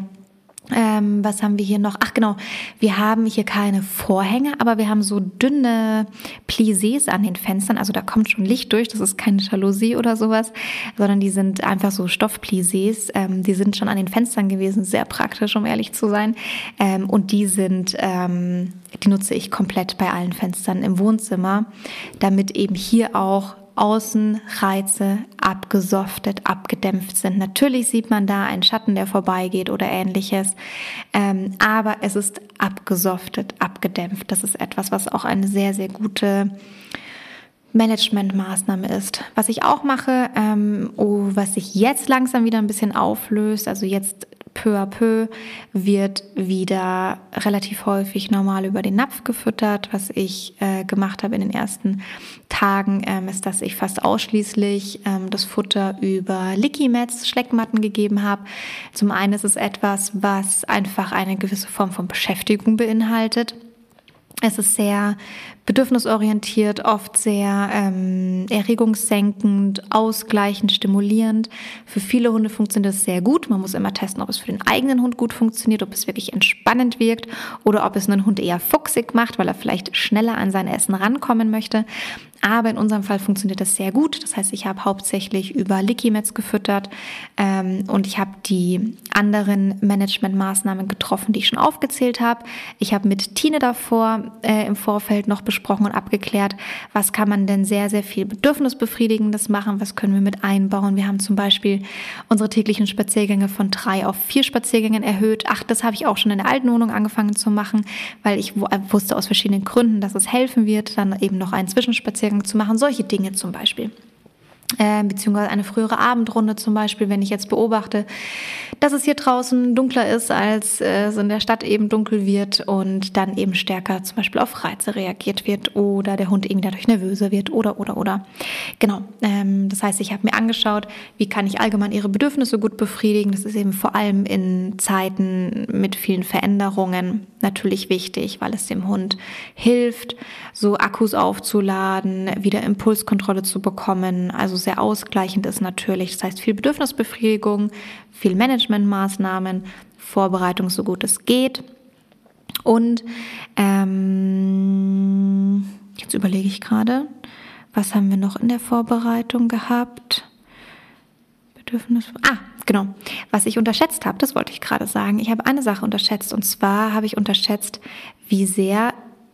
Ähm, was haben wir hier noch? Ach genau, wir haben hier keine Vorhänge, aber wir haben so dünne Plissés an den Fenstern. Also da kommt schon Licht durch. Das ist keine Jalousie oder sowas, sondern die sind einfach so Stoffplissés. Ähm, die sind schon an den Fenstern gewesen, sehr praktisch, um ehrlich zu sein. Ähm, und die sind, ähm, die nutze ich komplett bei allen Fenstern im Wohnzimmer, damit eben hier auch Außenreize abgesoftet, abgedämpft sind. Natürlich sieht man da einen Schatten, der vorbeigeht oder ähnliches, ähm, aber es ist abgesoftet, abgedämpft. Das ist etwas, was auch eine sehr, sehr gute Managementmaßnahme ist. Was ich auch mache, ähm, oh, was sich jetzt langsam wieder ein bisschen auflöst, also jetzt peu à peu wird wieder relativ häufig normal über den Napf gefüttert. Was ich äh, gemacht habe in den ersten Tagen, ähm, ist, dass ich fast ausschließlich ähm, das Futter über Licky-Mats, Schleckmatten gegeben habe. Zum einen ist es etwas, was einfach eine gewisse Form von Beschäftigung beinhaltet. Es ist sehr bedürfnisorientiert, oft sehr ähm, erregungssenkend, ausgleichend, stimulierend. Für viele Hunde funktioniert das sehr gut. Man muss immer testen, ob es für den eigenen Hund gut funktioniert, ob es wirklich entspannend wirkt oder ob es einen Hund eher fuchsig macht, weil er vielleicht schneller an sein Essen rankommen möchte. Aber in unserem Fall funktioniert das sehr gut. Das heißt, ich habe hauptsächlich über Licky-Mats gefüttert ähm, und ich habe die anderen Managementmaßnahmen getroffen, die ich schon aufgezählt habe. Ich habe mit Tine davor äh, im Vorfeld noch besprochen, besprochen und abgeklärt, was kann man denn sehr, sehr viel Bedürfnisbefriedigendes machen, was können wir mit einbauen. Wir haben zum Beispiel unsere täglichen Spaziergänge von drei auf vier Spaziergängen erhöht. Ach, das habe ich auch schon in der alten Wohnung angefangen zu machen, weil ich wusste aus verschiedenen Gründen, dass es helfen wird, dann eben noch einen Zwischenspaziergang zu machen. Solche Dinge zum Beispiel äh, beziehungsweise eine frühere Abendrunde zum Beispiel, wenn ich jetzt beobachte, dass es hier draußen dunkler ist, als äh, es in der Stadt eben dunkel wird und dann eben stärker zum Beispiel auf Reize reagiert wird oder der Hund irgendwie dadurch nervöser wird oder oder oder. Genau. Ähm, das heißt, ich habe mir angeschaut, wie kann ich allgemein ihre Bedürfnisse gut befriedigen. Das ist eben vor allem in Zeiten mit vielen Veränderungen natürlich wichtig, weil es dem Hund hilft, so Akkus aufzuladen, wieder Impulskontrolle zu bekommen. Also sehr ausgleichend ist natürlich. Das heißt viel Bedürfnisbefriedigung, viel Managementmaßnahmen, Vorbereitung so gut es geht. Und ähm, jetzt überlege ich gerade, was haben wir noch in der Vorbereitung gehabt? Bedürfnis. Ah, genau. Was ich unterschätzt habe, das wollte ich gerade sagen. Ich habe eine Sache unterschätzt und zwar habe ich unterschätzt, wie sehr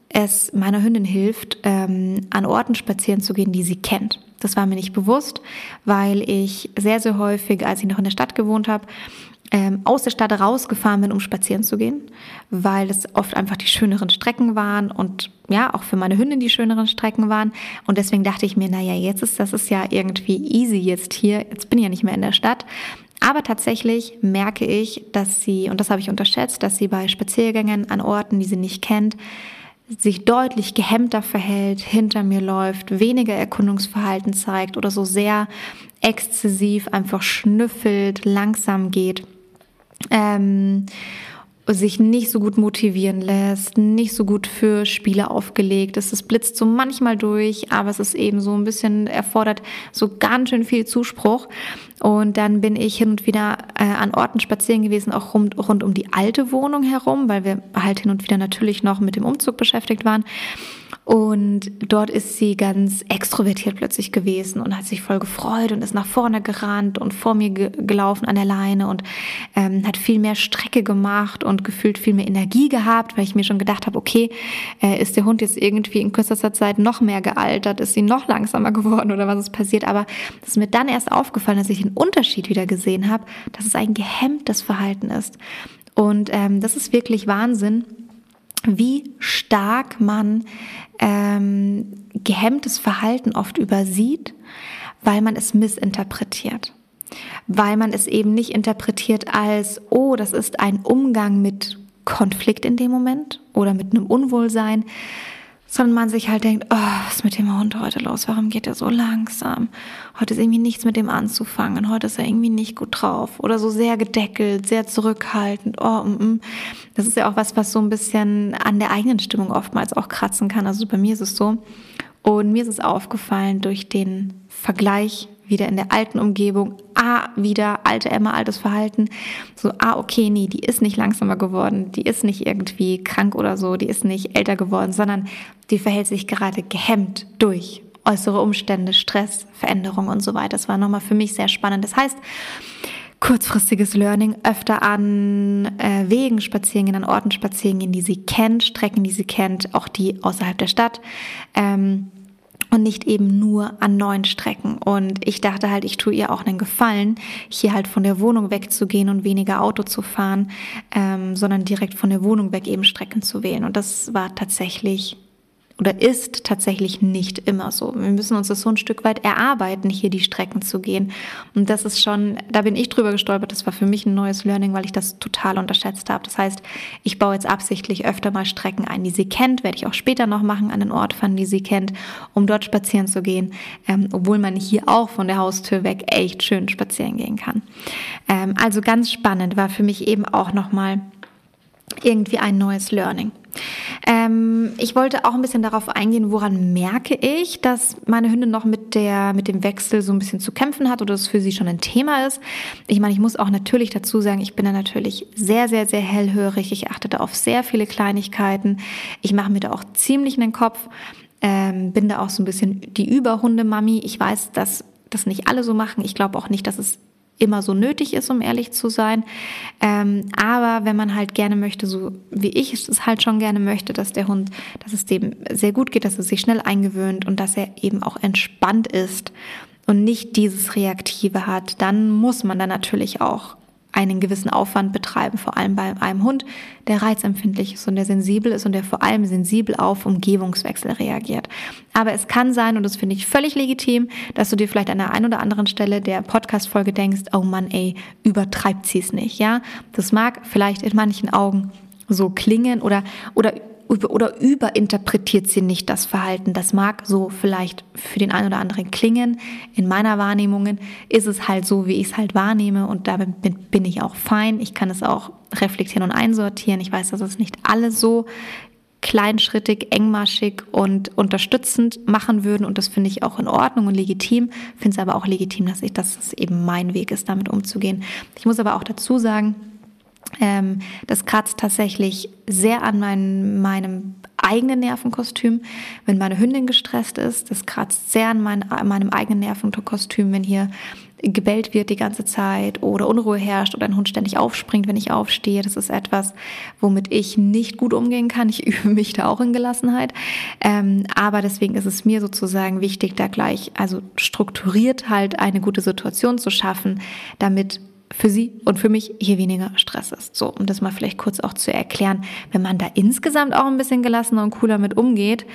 es meiner Hündin hilft, ähm, an Orten spazieren zu gehen, die sie kennt. Das war mir nicht bewusst, weil ich sehr, sehr häufig, als ich noch in der Stadt gewohnt habe, ähm, aus der Stadt rausgefahren bin, um spazieren zu gehen, weil es oft einfach die schöneren Strecken waren und ja, auch für meine Hündin die schöneren Strecken waren. Und deswegen dachte ich mir, naja, jetzt ist das ist ja irgendwie easy jetzt hier, jetzt bin ich ja nicht mehr in der Stadt. Aber tatsächlich merke ich, dass sie, und das habe ich unterschätzt, dass sie bei Spaziergängen an Orten, die sie nicht kennt, sich deutlich gehemmter verhält, hinter mir läuft, weniger Erkundungsverhalten zeigt oder so sehr exzessiv einfach schnüffelt, langsam geht. Ähm, sich nicht so gut motivieren lässt, nicht so gut für Spiele aufgelegt ist. Es blitzt so manchmal durch, aber es ist eben so ein bisschen erfordert so ganz schön viel Zuspruch. Und dann bin ich hin und wieder äh, an Orten spazieren gewesen, auch rund, rund um die alte Wohnung herum, weil wir halt hin und wieder natürlich noch mit dem Umzug beschäftigt waren. Und dort ist sie ganz extrovertiert plötzlich gewesen und hat sich voll gefreut und ist nach vorne gerannt und vor mir ge gelaufen an der Leine und ähm, hat viel mehr Strecke gemacht und gefühlt viel mehr Energie gehabt, weil ich mir schon gedacht habe, okay, äh, ist der Hund jetzt irgendwie in kürzester Zeit noch mehr gealtert, ist sie noch langsamer geworden oder was ist passiert? Aber es ist mir dann erst aufgefallen, dass ich den Unterschied wieder gesehen habe, dass es ein gehemmtes Verhalten ist. Und ähm, das ist wirklich Wahnsinn wie stark man ähm, gehemmtes Verhalten oft übersieht, weil man es missinterpretiert. Weil man es eben nicht interpretiert als, oh, das ist ein Umgang mit Konflikt in dem Moment oder mit einem Unwohlsein, sondern man sich halt denkt, oh, was ist mit dem Hund heute los? Warum geht er so langsam? Heute ist irgendwie nichts mit dem anzufangen. Heute ist er irgendwie nicht gut drauf oder so sehr gedeckelt, sehr zurückhaltend. Oh, mm, mm. das ist ja auch was, was so ein bisschen an der eigenen Stimmung oftmals auch kratzen kann. Also bei mir ist es so. Und mir ist es aufgefallen durch den Vergleich wieder in der alten Umgebung, ah, wieder alte Emma, altes Verhalten, so, ah, okay, nee, die ist nicht langsamer geworden, die ist nicht irgendwie krank oder so, die ist nicht älter geworden, sondern die verhält sich gerade gehemmt durch äußere Umstände, Stress, Veränderung und so weiter. Das war nochmal für mich sehr spannend. Das heißt, kurzfristiges Learning, öfter an äh, Wegen spazieren gehen, an Orten spazieren gehen, die sie kennt, Strecken, die sie kennt, auch die außerhalb der Stadt. Ähm, und nicht eben nur an neuen Strecken. Und ich dachte halt, ich tue ihr auch einen Gefallen, hier halt von der Wohnung wegzugehen und weniger Auto zu fahren, ähm, sondern direkt von der Wohnung weg eben Strecken zu wählen. Und das war tatsächlich oder ist tatsächlich nicht immer so. Wir müssen uns das so ein Stück weit erarbeiten, hier die Strecken zu gehen. Und das ist schon, da bin ich drüber gestolpert. Das war für mich ein neues Learning, weil ich das total unterschätzt habe. Das heißt, ich baue jetzt absichtlich öfter mal Strecken ein, die sie kennt, werde ich auch später noch machen, an den Ort fahren, die sie kennt, um dort spazieren zu gehen, ähm, obwohl man hier auch von der Haustür weg echt schön spazieren gehen kann. Ähm, also ganz spannend war für mich eben auch nochmal irgendwie ein neues Learning. Ähm, ich wollte auch ein bisschen darauf eingehen, woran merke ich, dass meine Hündin noch mit, der, mit dem Wechsel so ein bisschen zu kämpfen hat oder es für sie schon ein Thema ist. Ich meine, ich muss auch natürlich dazu sagen, ich bin da natürlich sehr, sehr, sehr hellhörig. Ich achte da auf sehr viele Kleinigkeiten. Ich mache mir da auch ziemlich in den Kopf. Ähm, bin da auch so ein bisschen die Überhundemami. Ich weiß, dass das nicht alle so machen. Ich glaube auch nicht, dass es immer so nötig ist, um ehrlich zu sein. Ähm, aber wenn man halt gerne möchte, so wie ich es halt schon gerne möchte, dass der Hund, dass es dem sehr gut geht, dass er sich schnell eingewöhnt und dass er eben auch entspannt ist und nicht dieses Reaktive hat, dann muss man da natürlich auch einen gewissen Aufwand betreiben, vor allem bei einem Hund, der reizempfindlich ist und der sensibel ist und der vor allem sensibel auf Umgebungswechsel reagiert. Aber es kann sein, und das finde ich völlig legitim, dass du dir vielleicht an der einen oder anderen Stelle der Podcast-Folge denkst, oh Mann, ey, übertreibt sie es nicht, ja? Das mag vielleicht in manchen Augen so klingen oder, oder oder überinterpretiert sie nicht das Verhalten. Das mag so vielleicht für den einen oder anderen klingen. In meiner Wahrnehmung ist es halt so, wie ich es halt wahrnehme und damit bin ich auch fein. Ich kann es auch reflektieren und einsortieren. Ich weiß, dass es nicht alle so kleinschrittig, engmaschig und unterstützend machen würden und das finde ich auch in Ordnung und legitim. Finde es aber auch legitim, dass ich, dass es eben mein Weg ist, damit umzugehen. Ich muss aber auch dazu sagen, ähm, das kratzt tatsächlich sehr an mein, meinem eigenen Nervenkostüm, wenn meine Hündin gestresst ist. Das kratzt sehr an, mein, meinem eigenen Nervenkostüm, wenn hier gebellt wird die ganze Zeit oder Unruhe herrscht oder ein Hund ständig aufspringt, wenn ich aufstehe. Das ist etwas, womit ich nicht gut umgehen kann. Ich übe mich da auch in Gelassenheit. Ähm, aber deswegen ist es mir sozusagen wichtig, da gleich, also strukturiert halt eine gute Situation zu schaffen, damit für sie und für mich hier weniger Stress ist. So, um das mal vielleicht kurz auch zu erklären, wenn man da insgesamt auch ein bisschen gelassener und cooler mit umgeht,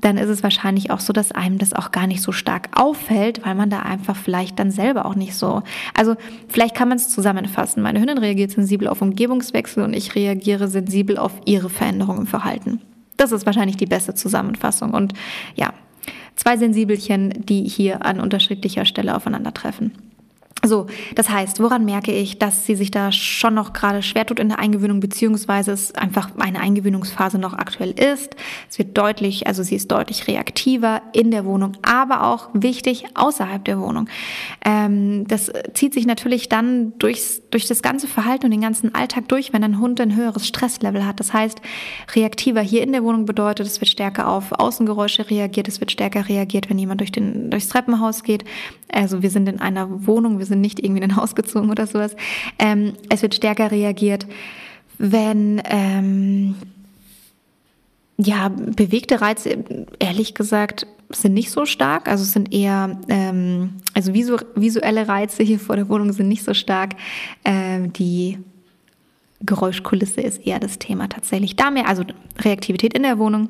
dann ist es wahrscheinlich auch so, dass einem das auch gar nicht so stark auffällt, weil man da einfach vielleicht dann selber auch nicht so. Also vielleicht kann man es zusammenfassen. Meine Hündin reagiert sensibel auf Umgebungswechsel und ich reagiere sensibel auf ihre Veränderungen im Verhalten. Das ist wahrscheinlich die beste Zusammenfassung. Und ja, zwei Sensibelchen, die hier an unterschiedlicher Stelle aufeinandertreffen. So, das heißt, woran merke ich, dass sie sich da schon noch gerade schwer tut in der Eingewöhnung, beziehungsweise es einfach eine Eingewöhnungsphase noch aktuell ist. Es wird deutlich, also sie ist deutlich reaktiver in der Wohnung, aber auch wichtig außerhalb der Wohnung. Ähm, das zieht sich natürlich dann durchs, durch das ganze Verhalten und den ganzen Alltag durch, wenn ein Hund ein höheres Stresslevel hat. Das heißt, reaktiver hier in der Wohnung bedeutet, es wird stärker auf Außengeräusche reagiert, es wird stärker reagiert, wenn jemand durch den, durchs Treppenhaus geht. Also wir sind in einer Wohnung, wir sind nicht irgendwie in ein Haus gezogen oder sowas. Ähm, es wird stärker reagiert, wenn ähm, ja bewegte Reize, ehrlich gesagt, sind nicht so stark. Also sind eher, ähm, also visu visuelle Reize hier vor der Wohnung sind nicht so stark. Ähm, die Geräuschkulisse ist eher das Thema tatsächlich. Da mehr, also Reaktivität in der Wohnung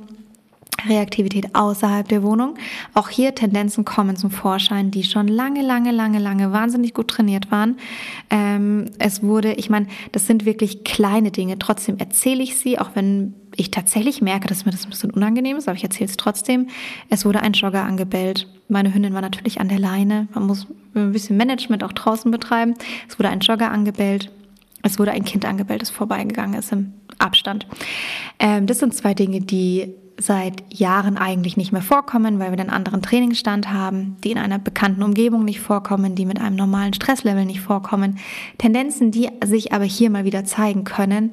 Reaktivität außerhalb der Wohnung. Auch hier Tendenzen kommen zum Vorschein, die schon lange, lange, lange, lange wahnsinnig gut trainiert waren. Ähm, es wurde, ich meine, das sind wirklich kleine Dinge. Trotzdem erzähle ich sie, auch wenn ich tatsächlich merke, dass mir das ein bisschen unangenehm ist, aber ich erzähle es trotzdem. Es wurde ein Jogger angebellt. Meine Hündin war natürlich an der Leine. Man muss ein bisschen Management auch draußen betreiben. Es wurde ein Jogger angebellt. Es wurde ein Kind angebellt, das vorbeigegangen ist im Abstand. Ähm, das sind zwei Dinge, die seit Jahren eigentlich nicht mehr vorkommen, weil wir einen anderen Trainingsstand haben, die in einer bekannten Umgebung nicht vorkommen, die mit einem normalen Stresslevel nicht vorkommen. Tendenzen, die sich aber hier mal wieder zeigen können.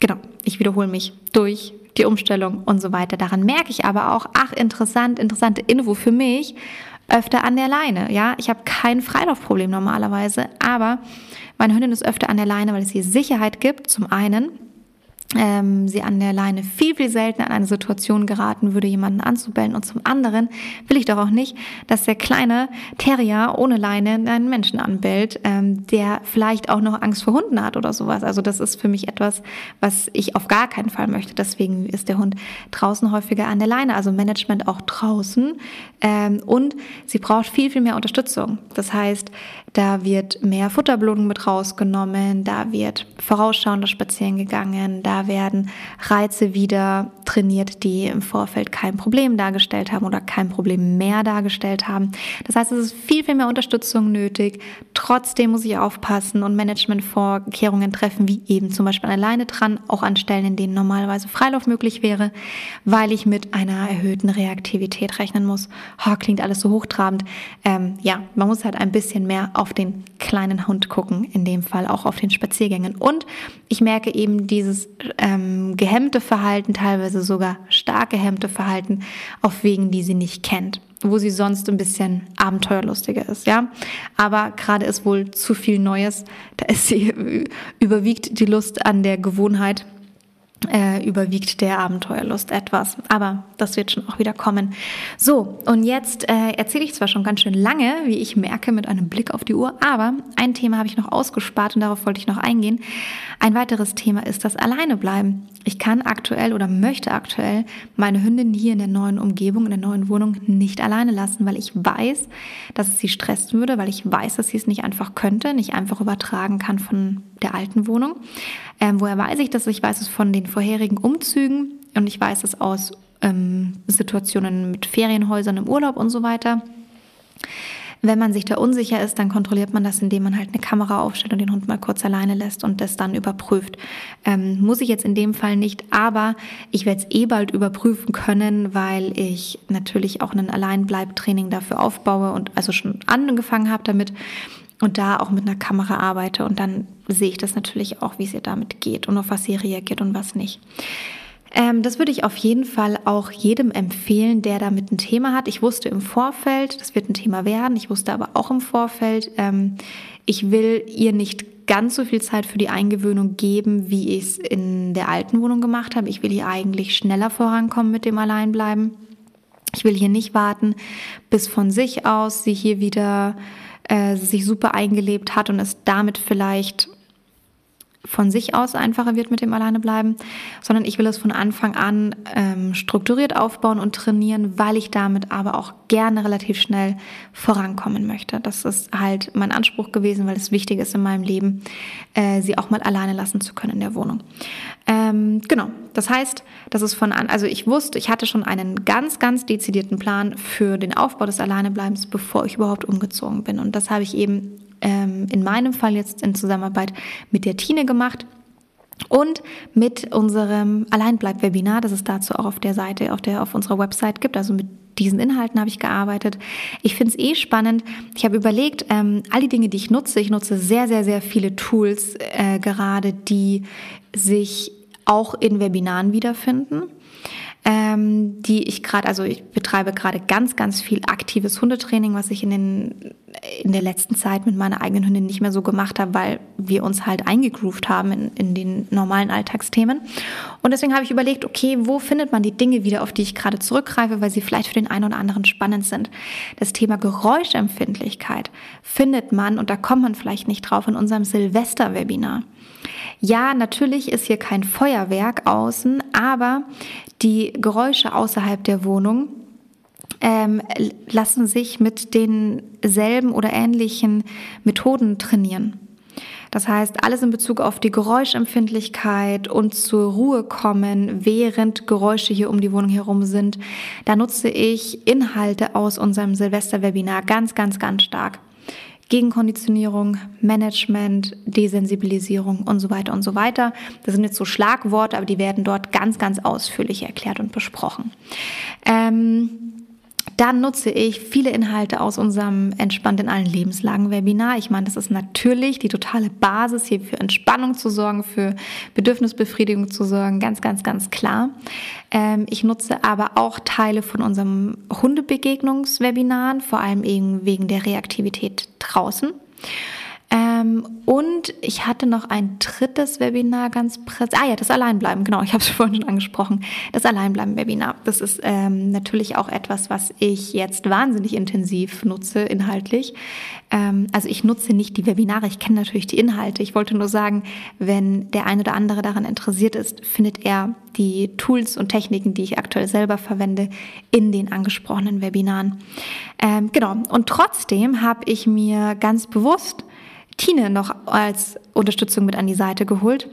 Genau, ich wiederhole mich durch die Umstellung und so weiter. Daran merke ich aber auch, ach interessant, interessante Info für mich, öfter an der Leine. Ja, ich habe kein Freilaufproblem normalerweise, aber meine Hündin ist öfter an der Leine, weil es ihr Sicherheit gibt, zum einen ähm, sie an der Leine viel, viel seltener in eine Situation geraten würde, jemanden anzubellen. Und zum anderen will ich doch auch nicht, dass der kleine Terrier ohne Leine einen Menschen anbellt, ähm, der vielleicht auch noch Angst vor Hunden hat oder sowas. Also das ist für mich etwas, was ich auf gar keinen Fall möchte. Deswegen ist der Hund draußen häufiger an der Leine, also Management auch draußen. Ähm, und sie braucht viel, viel mehr Unterstützung. Das heißt, da wird mehr Futterblutung mit rausgenommen, da wird vorausschauender spazieren gegangen, da werden Reize wieder trainiert, die im Vorfeld kein Problem dargestellt haben oder kein Problem mehr dargestellt haben. Das heißt, es ist viel, viel mehr Unterstützung nötig. Trotzdem muss ich aufpassen und Managementvorkehrungen treffen, wie eben zum Beispiel alleine dran, auch an Stellen, in denen normalerweise Freilauf möglich wäre, weil ich mit einer erhöhten Reaktivität rechnen muss. Oh, klingt alles so hochtrabend. Ähm, ja, man muss halt ein bisschen mehr auf den kleinen Hund gucken, in dem Fall auch auf den Spaziergängen. Und ich merke eben dieses ähm, gehemmte Verhalten, teilweise sogar stark gehemmte Verhalten auf Wegen, die sie nicht kennt wo sie sonst ein bisschen abenteuerlustiger ist, ja. Aber gerade ist wohl zu viel Neues. Da ist sie, überwiegt die Lust an der Gewohnheit äh, überwiegt der Abenteuerlust etwas. Aber das wird schon auch wieder kommen. So, und jetzt äh, erzähle ich zwar schon ganz schön lange, wie ich merke, mit einem Blick auf die Uhr, aber ein Thema habe ich noch ausgespart und darauf wollte ich noch eingehen. Ein weiteres Thema ist das Alleinebleiben. Ich kann aktuell oder möchte aktuell meine Hündin hier in der neuen Umgebung, in der neuen Wohnung nicht alleine lassen, weil ich weiß, dass es sie stressen würde, weil ich weiß, dass sie es nicht einfach könnte, nicht einfach übertragen kann von der alten Wohnung. Ähm, woher weiß ich das? Ich weiß es von den vorherigen Umzügen und ich weiß es aus ähm, Situationen mit Ferienhäusern im Urlaub und so weiter. Wenn man sich da unsicher ist, dann kontrolliert man das, indem man halt eine Kamera aufstellt und den Hund mal kurz alleine lässt und das dann überprüft. Ähm, muss ich jetzt in dem Fall nicht, aber ich werde es eh bald überprüfen können, weil ich natürlich auch ein Alleinbleibtraining dafür aufbaue und also schon angefangen habe damit und da auch mit einer Kamera arbeite und dann sehe ich das natürlich auch, wie es ihr damit geht und auf was sie reagiert und was nicht. Ähm, das würde ich auf jeden Fall auch jedem empfehlen, der damit ein Thema hat. Ich wusste im Vorfeld, das wird ein Thema werden. Ich wusste aber auch im Vorfeld, ähm, ich will ihr nicht ganz so viel Zeit für die Eingewöhnung geben, wie ich es in der alten Wohnung gemacht habe. Ich will hier eigentlich schneller vorankommen mit dem Alleinbleiben. Ich will hier nicht warten, bis von sich aus sie hier wieder äh, sich super eingelebt hat und es damit vielleicht von sich aus einfacher wird mit dem Alleinebleiben, sondern ich will es von Anfang an ähm, strukturiert aufbauen und trainieren, weil ich damit aber auch gerne relativ schnell vorankommen möchte. Das ist halt mein Anspruch gewesen, weil es wichtig ist in meinem Leben, äh, sie auch mal alleine lassen zu können in der Wohnung. Ähm, genau, das heißt, das ist von an, also ich wusste, ich hatte schon einen ganz, ganz dezidierten Plan für den Aufbau des Alleinebleibens, bevor ich überhaupt umgezogen bin. Und das habe ich eben ähm, in meinem Fall jetzt in Zusammenarbeit mit der Tine gemacht. Und mit unserem Alleinbleib-Webinar, das es dazu auch auf der Seite, auf der, auf unserer Website gibt. Also mit diesen Inhalten habe ich gearbeitet. Ich finde es eh spannend. Ich habe überlegt, ähm, all die Dinge, die ich nutze, ich nutze sehr, sehr, sehr viele Tools äh, gerade, die sich auch in Webinaren wiederfinden ähm, die ich gerade, also ich betreibe gerade ganz, ganz viel aktives Hundetraining, was ich in, den, in der letzten Zeit mit meiner eigenen Hündin nicht mehr so gemacht habe, weil wir uns halt eingegroovt haben in, in den normalen Alltagsthemen. Und deswegen habe ich überlegt, okay, wo findet man die Dinge wieder, auf die ich gerade zurückgreife, weil sie vielleicht für den einen oder anderen spannend sind. Das Thema Geräuschempfindlichkeit findet man, und da kommt man vielleicht nicht drauf, in unserem Silvester-Webinar. Ja, natürlich ist hier kein Feuerwerk außen, aber die Geräusche außerhalb der Wohnung ähm, lassen sich mit denselben oder ähnlichen Methoden trainieren. Das heißt, alles in Bezug auf die Geräuschempfindlichkeit und zur Ruhe kommen, während Geräusche hier um die Wohnung herum sind. Da nutze ich Inhalte aus unserem Silvester-Webinar ganz, ganz, ganz stark. Gegenkonditionierung, Management, Desensibilisierung und so weiter und so weiter. Das sind jetzt so Schlagworte, aber die werden dort ganz, ganz ausführlich erklärt und besprochen. Ähm, dann nutze ich viele Inhalte aus unserem Entspannt in allen Lebenslagen Webinar. Ich meine, das ist natürlich die totale Basis, hier für Entspannung zu sorgen, für Bedürfnisbefriedigung zu sorgen, ganz, ganz, ganz klar. Ähm, ich nutze aber auch Teile von unserem Hundebegegnungswebinaren, vor allem eben wegen der Reaktivität draußen. Ähm, und ich hatte noch ein drittes Webinar ganz präsent. Ah ja, das Alleinbleiben, genau, ich habe es vorhin schon angesprochen. Das Alleinbleiben-Webinar. Das ist ähm, natürlich auch etwas, was ich jetzt wahnsinnig intensiv nutze, inhaltlich. Ähm, also ich nutze nicht die Webinare, ich kenne natürlich die Inhalte. Ich wollte nur sagen, wenn der eine oder andere daran interessiert ist, findet er die Tools und Techniken, die ich aktuell selber verwende, in den angesprochenen Webinaren. Ähm, genau. Und trotzdem habe ich mir ganz bewusst Tine noch als Unterstützung mit an die Seite geholt.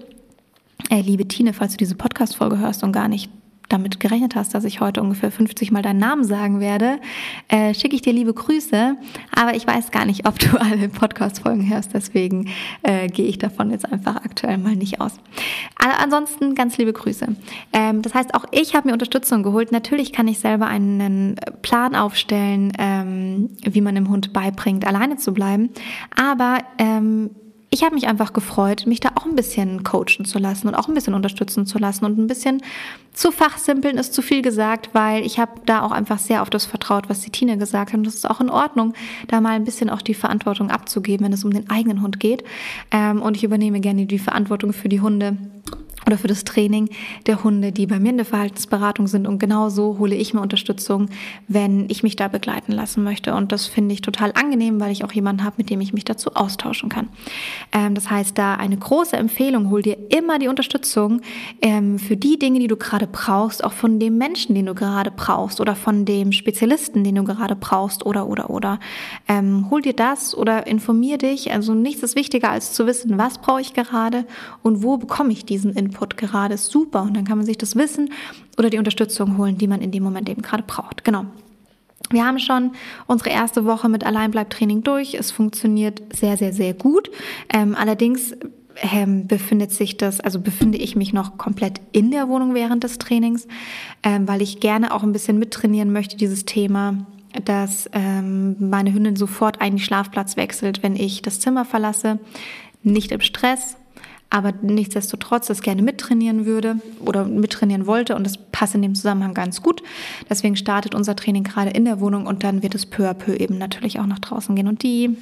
Äh, liebe Tine, falls du diese Podcast-Folge hörst und gar nicht damit gerechnet hast, dass ich heute ungefähr 50 Mal deinen Namen sagen werde, äh, schicke ich dir liebe Grüße. Aber ich weiß gar nicht, ob du alle Podcast-Folgen hörst, deswegen äh, gehe ich davon jetzt einfach aktuell mal nicht aus. Aber ansonsten ganz liebe Grüße. Ähm, das heißt, auch ich habe mir Unterstützung geholt. Natürlich kann ich selber einen Plan aufstellen, ähm, wie man dem Hund beibringt, alleine zu bleiben. Aber ähm, ich habe mich einfach gefreut, mich da auch ein bisschen coachen zu lassen und auch ein bisschen unterstützen zu lassen und ein bisschen zu fachsimpeln ist zu viel gesagt, weil ich habe da auch einfach sehr auf das vertraut, was die Tine gesagt hat. Und das ist auch in Ordnung, da mal ein bisschen auch die Verantwortung abzugeben, wenn es um den eigenen Hund geht. Ähm, und ich übernehme gerne die Verantwortung für die Hunde oder für das Training der Hunde, die bei mir in der Verhaltensberatung sind. Und genau so hole ich mir Unterstützung, wenn ich mich da begleiten lassen möchte. Und das finde ich total angenehm, weil ich auch jemanden habe, mit dem ich mich dazu austauschen kann. Ähm, das heißt, da eine große Empfehlung, hol dir immer die Unterstützung ähm, für die Dinge, die du gerade brauchst, auch von dem Menschen, den du gerade brauchst oder von dem Spezialisten, den du gerade brauchst oder, oder, oder. Ähm, hol dir das oder informier dich. Also nichts ist wichtiger, als zu wissen, was brauche ich gerade und wo bekomme ich diesen Input. Input gerade ist super und dann kann man sich das Wissen oder die Unterstützung holen, die man in dem Moment eben gerade braucht. Genau. Wir haben schon unsere erste Woche mit Alleinbleibtraining durch. Es funktioniert sehr, sehr, sehr gut. Ähm, allerdings ähm, befindet sich das, also befinde ich mich noch komplett in der Wohnung während des Trainings, ähm, weil ich gerne auch ein bisschen mittrainieren möchte, dieses Thema, dass ähm, meine Hündin sofort einen Schlafplatz wechselt, wenn ich das Zimmer verlasse. Nicht im Stress, aber nichtsdestotrotz das gerne mittrainieren würde oder mittrainieren wollte und das passt in dem Zusammenhang ganz gut. Deswegen startet unser Training gerade in der Wohnung und dann wird es peu à peu eben natürlich auch nach draußen gehen. Und die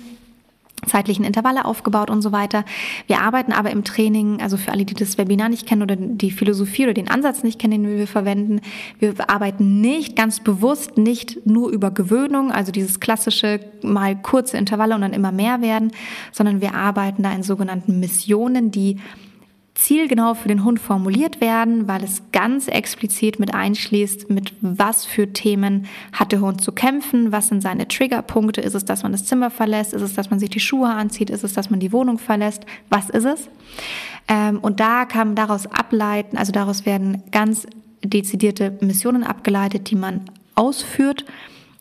zeitlichen Intervalle aufgebaut und so weiter. Wir arbeiten aber im Training, also für alle, die das Webinar nicht kennen oder die Philosophie oder den Ansatz nicht kennen, den wir verwenden, wir arbeiten nicht ganz bewusst nicht nur über Gewöhnung, also dieses klassische mal kurze Intervalle und dann immer mehr werden, sondern wir arbeiten da in sogenannten Missionen, die zielgenau für den Hund formuliert werden, weil es ganz explizit mit einschließt, mit was für Themen hat der Hund zu kämpfen, was sind seine Triggerpunkte, ist es, dass man das Zimmer verlässt, ist es, dass man sich die Schuhe anzieht, ist es, dass man die Wohnung verlässt, was ist es? Ähm, und da kann man daraus ableiten, also daraus werden ganz dezidierte Missionen abgeleitet, die man ausführt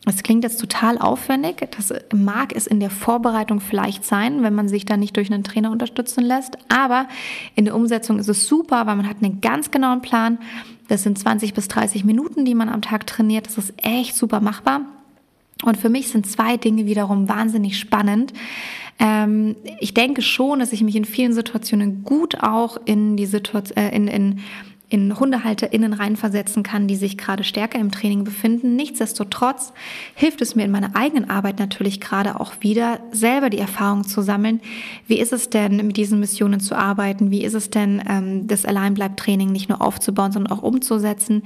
es klingt jetzt total aufwendig. Das mag es in der Vorbereitung vielleicht sein, wenn man sich da nicht durch einen Trainer unterstützen lässt. Aber in der Umsetzung ist es super, weil man hat einen ganz genauen Plan. Das sind 20 bis 30 Minuten, die man am Tag trainiert. Das ist echt super machbar. Und für mich sind zwei Dinge wiederum wahnsinnig spannend. Ähm, ich denke schon, dass ich mich in vielen Situationen gut auch in die Situation, äh, in, in in HundehalterInnen reinversetzen kann, die sich gerade stärker im Training befinden. Nichtsdestotrotz hilft es mir in meiner eigenen Arbeit natürlich gerade auch wieder, selber die Erfahrung zu sammeln. Wie ist es denn, mit diesen Missionen zu arbeiten? Wie ist es denn, ähm, das Alleinbleibtraining nicht nur aufzubauen, sondern auch umzusetzen?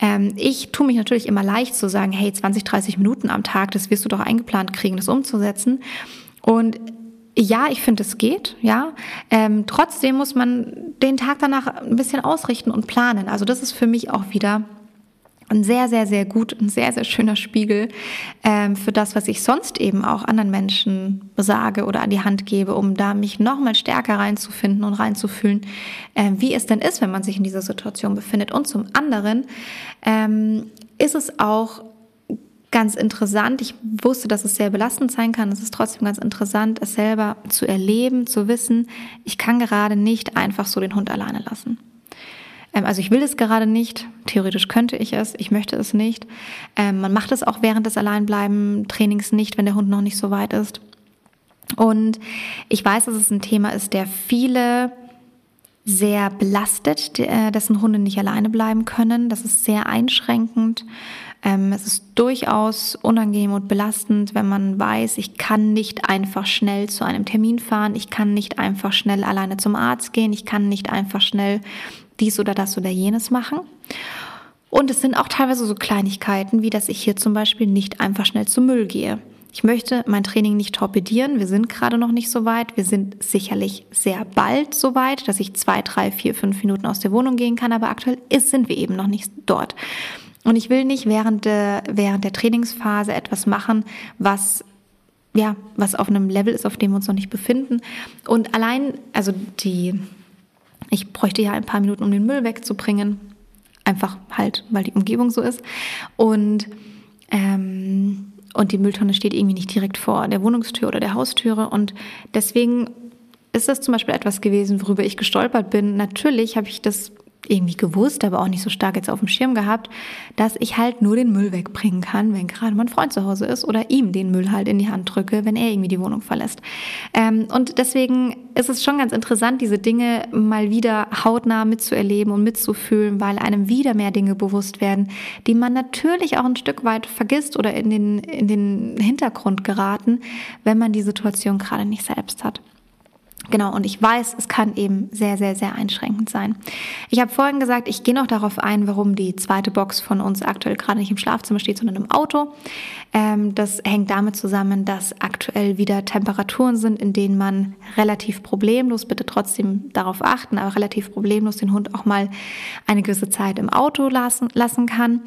Ähm, ich tue mich natürlich immer leicht zu sagen, hey, 20, 30 Minuten am Tag, das wirst du doch eingeplant kriegen, das umzusetzen. Und ja, ich finde, es geht, ja. Ähm, trotzdem muss man den Tag danach ein bisschen ausrichten und planen. Also das ist für mich auch wieder ein sehr, sehr, sehr gut, ein sehr, sehr schöner Spiegel ähm, für das, was ich sonst eben auch anderen Menschen sage oder an die Hand gebe, um da mich nochmal stärker reinzufinden und reinzufühlen, äh, wie es denn ist, wenn man sich in dieser Situation befindet. Und zum anderen ähm, ist es auch ganz interessant. Ich wusste, dass es sehr belastend sein kann. Es ist trotzdem ganz interessant, es selber zu erleben, zu wissen, ich kann gerade nicht einfach so den Hund alleine lassen. Ähm, also ich will es gerade nicht. Theoretisch könnte ich es. Ich möchte es nicht. Ähm, man macht es auch während des Alleinbleiben-Trainings nicht, wenn der Hund noch nicht so weit ist. Und ich weiß, dass es ein Thema ist, der viele sehr belastet, äh, dessen Hunde nicht alleine bleiben können. Das ist sehr einschränkend. Ähm, es ist durchaus unangenehm und belastend, wenn man weiß, ich kann nicht einfach schnell zu einem Termin fahren, ich kann nicht einfach schnell alleine zum Arzt gehen, ich kann nicht einfach schnell dies oder das oder jenes machen. Und es sind auch teilweise so Kleinigkeiten, wie dass ich hier zum Beispiel nicht einfach schnell zum Müll gehe. Ich möchte mein Training nicht torpedieren. Wir sind gerade noch nicht so weit. Wir sind sicherlich sehr bald so weit, dass ich zwei, drei, vier, fünf Minuten aus der Wohnung gehen kann. Aber aktuell ist, sind wir eben noch nicht dort. Und ich will nicht während der, während der Trainingsphase etwas machen, was ja, was auf einem Level ist, auf dem wir uns noch nicht befinden. Und allein, also die, ich bräuchte ja ein paar Minuten, um den Müll wegzubringen. Einfach halt, weil die Umgebung so ist. Und, ähm, und die Mülltonne steht irgendwie nicht direkt vor der Wohnungstür oder der Haustüre. Und deswegen ist das zum Beispiel etwas gewesen, worüber ich gestolpert bin. Natürlich habe ich das irgendwie gewusst, aber auch nicht so stark jetzt auf dem Schirm gehabt, dass ich halt nur den Müll wegbringen kann, wenn gerade mein Freund zu Hause ist oder ihm den Müll halt in die Hand drücke, wenn er irgendwie die Wohnung verlässt. Ähm, und deswegen ist es schon ganz interessant, diese Dinge mal wieder hautnah mitzuerleben und mitzufühlen, weil einem wieder mehr Dinge bewusst werden, die man natürlich auch ein Stück weit vergisst oder in den, in den Hintergrund geraten, wenn man die Situation gerade nicht selbst hat. Genau, und ich weiß, es kann eben sehr, sehr, sehr einschränkend sein. Ich habe vorhin gesagt, ich gehe noch darauf ein, warum die zweite Box von uns aktuell gerade nicht im Schlafzimmer steht, sondern im Auto. Ähm, das hängt damit zusammen, dass aktuell wieder Temperaturen sind, in denen man relativ problemlos, bitte trotzdem darauf achten, aber relativ problemlos den Hund auch mal eine gewisse Zeit im Auto lassen, lassen kann.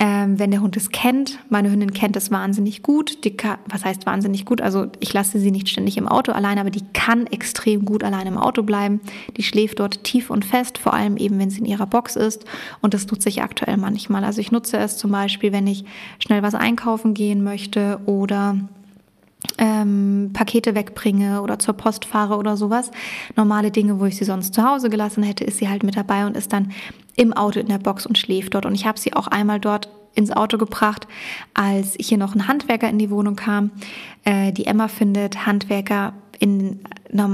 Ähm, wenn der Hund es kennt, meine Hündin kennt es wahnsinnig gut. Die kann, was heißt wahnsinnig gut? Also ich lasse sie nicht ständig im Auto allein, aber die kann extrem gut allein im Auto bleiben. Die schläft dort tief und fest, vor allem eben, wenn sie in ihrer Box ist. Und das nutze ich aktuell manchmal. Also ich nutze es zum Beispiel, wenn ich schnell was einkaufen gehen möchte oder ähm, Pakete wegbringe oder zur Post fahre oder sowas. Normale Dinge, wo ich sie sonst zu Hause gelassen hätte, ist sie halt mit dabei und ist dann im Auto in der Box und schläft dort. Und ich habe sie auch einmal dort ins Auto gebracht, als hier noch ein Handwerker in die Wohnung kam. Äh, die Emma findet Handwerker in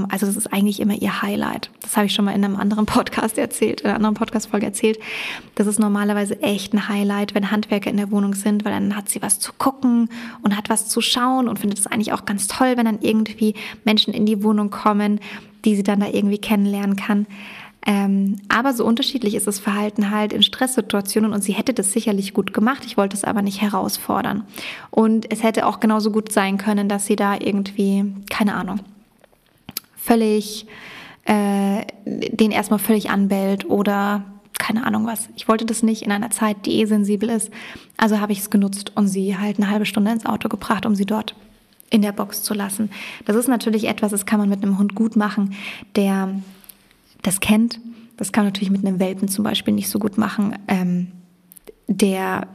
also das ist eigentlich immer ihr Highlight. Das habe ich schon mal in einem anderen Podcast erzählt, in einer anderen Podcast-Folge erzählt. Das ist normalerweise echt ein Highlight, wenn Handwerker in der Wohnung sind, weil dann hat sie was zu gucken und hat was zu schauen und findet es eigentlich auch ganz toll, wenn dann irgendwie Menschen in die Wohnung kommen, die sie dann da irgendwie kennenlernen kann. Ähm, aber so unterschiedlich ist das Verhalten halt in Stresssituationen und sie hätte das sicherlich gut gemacht. Ich wollte es aber nicht herausfordern. Und es hätte auch genauso gut sein können, dass sie da irgendwie, keine Ahnung, völlig, äh, den erstmal völlig anbellt oder keine Ahnung was. Ich wollte das nicht in einer Zeit, die eh sensibel ist. Also habe ich es genutzt und sie halt eine halbe Stunde ins Auto gebracht, um sie dort in der Box zu lassen. Das ist natürlich etwas, das kann man mit einem Hund gut machen, der das kennt. Das kann man natürlich mit einem Welpen zum Beispiel nicht so gut machen, ähm, der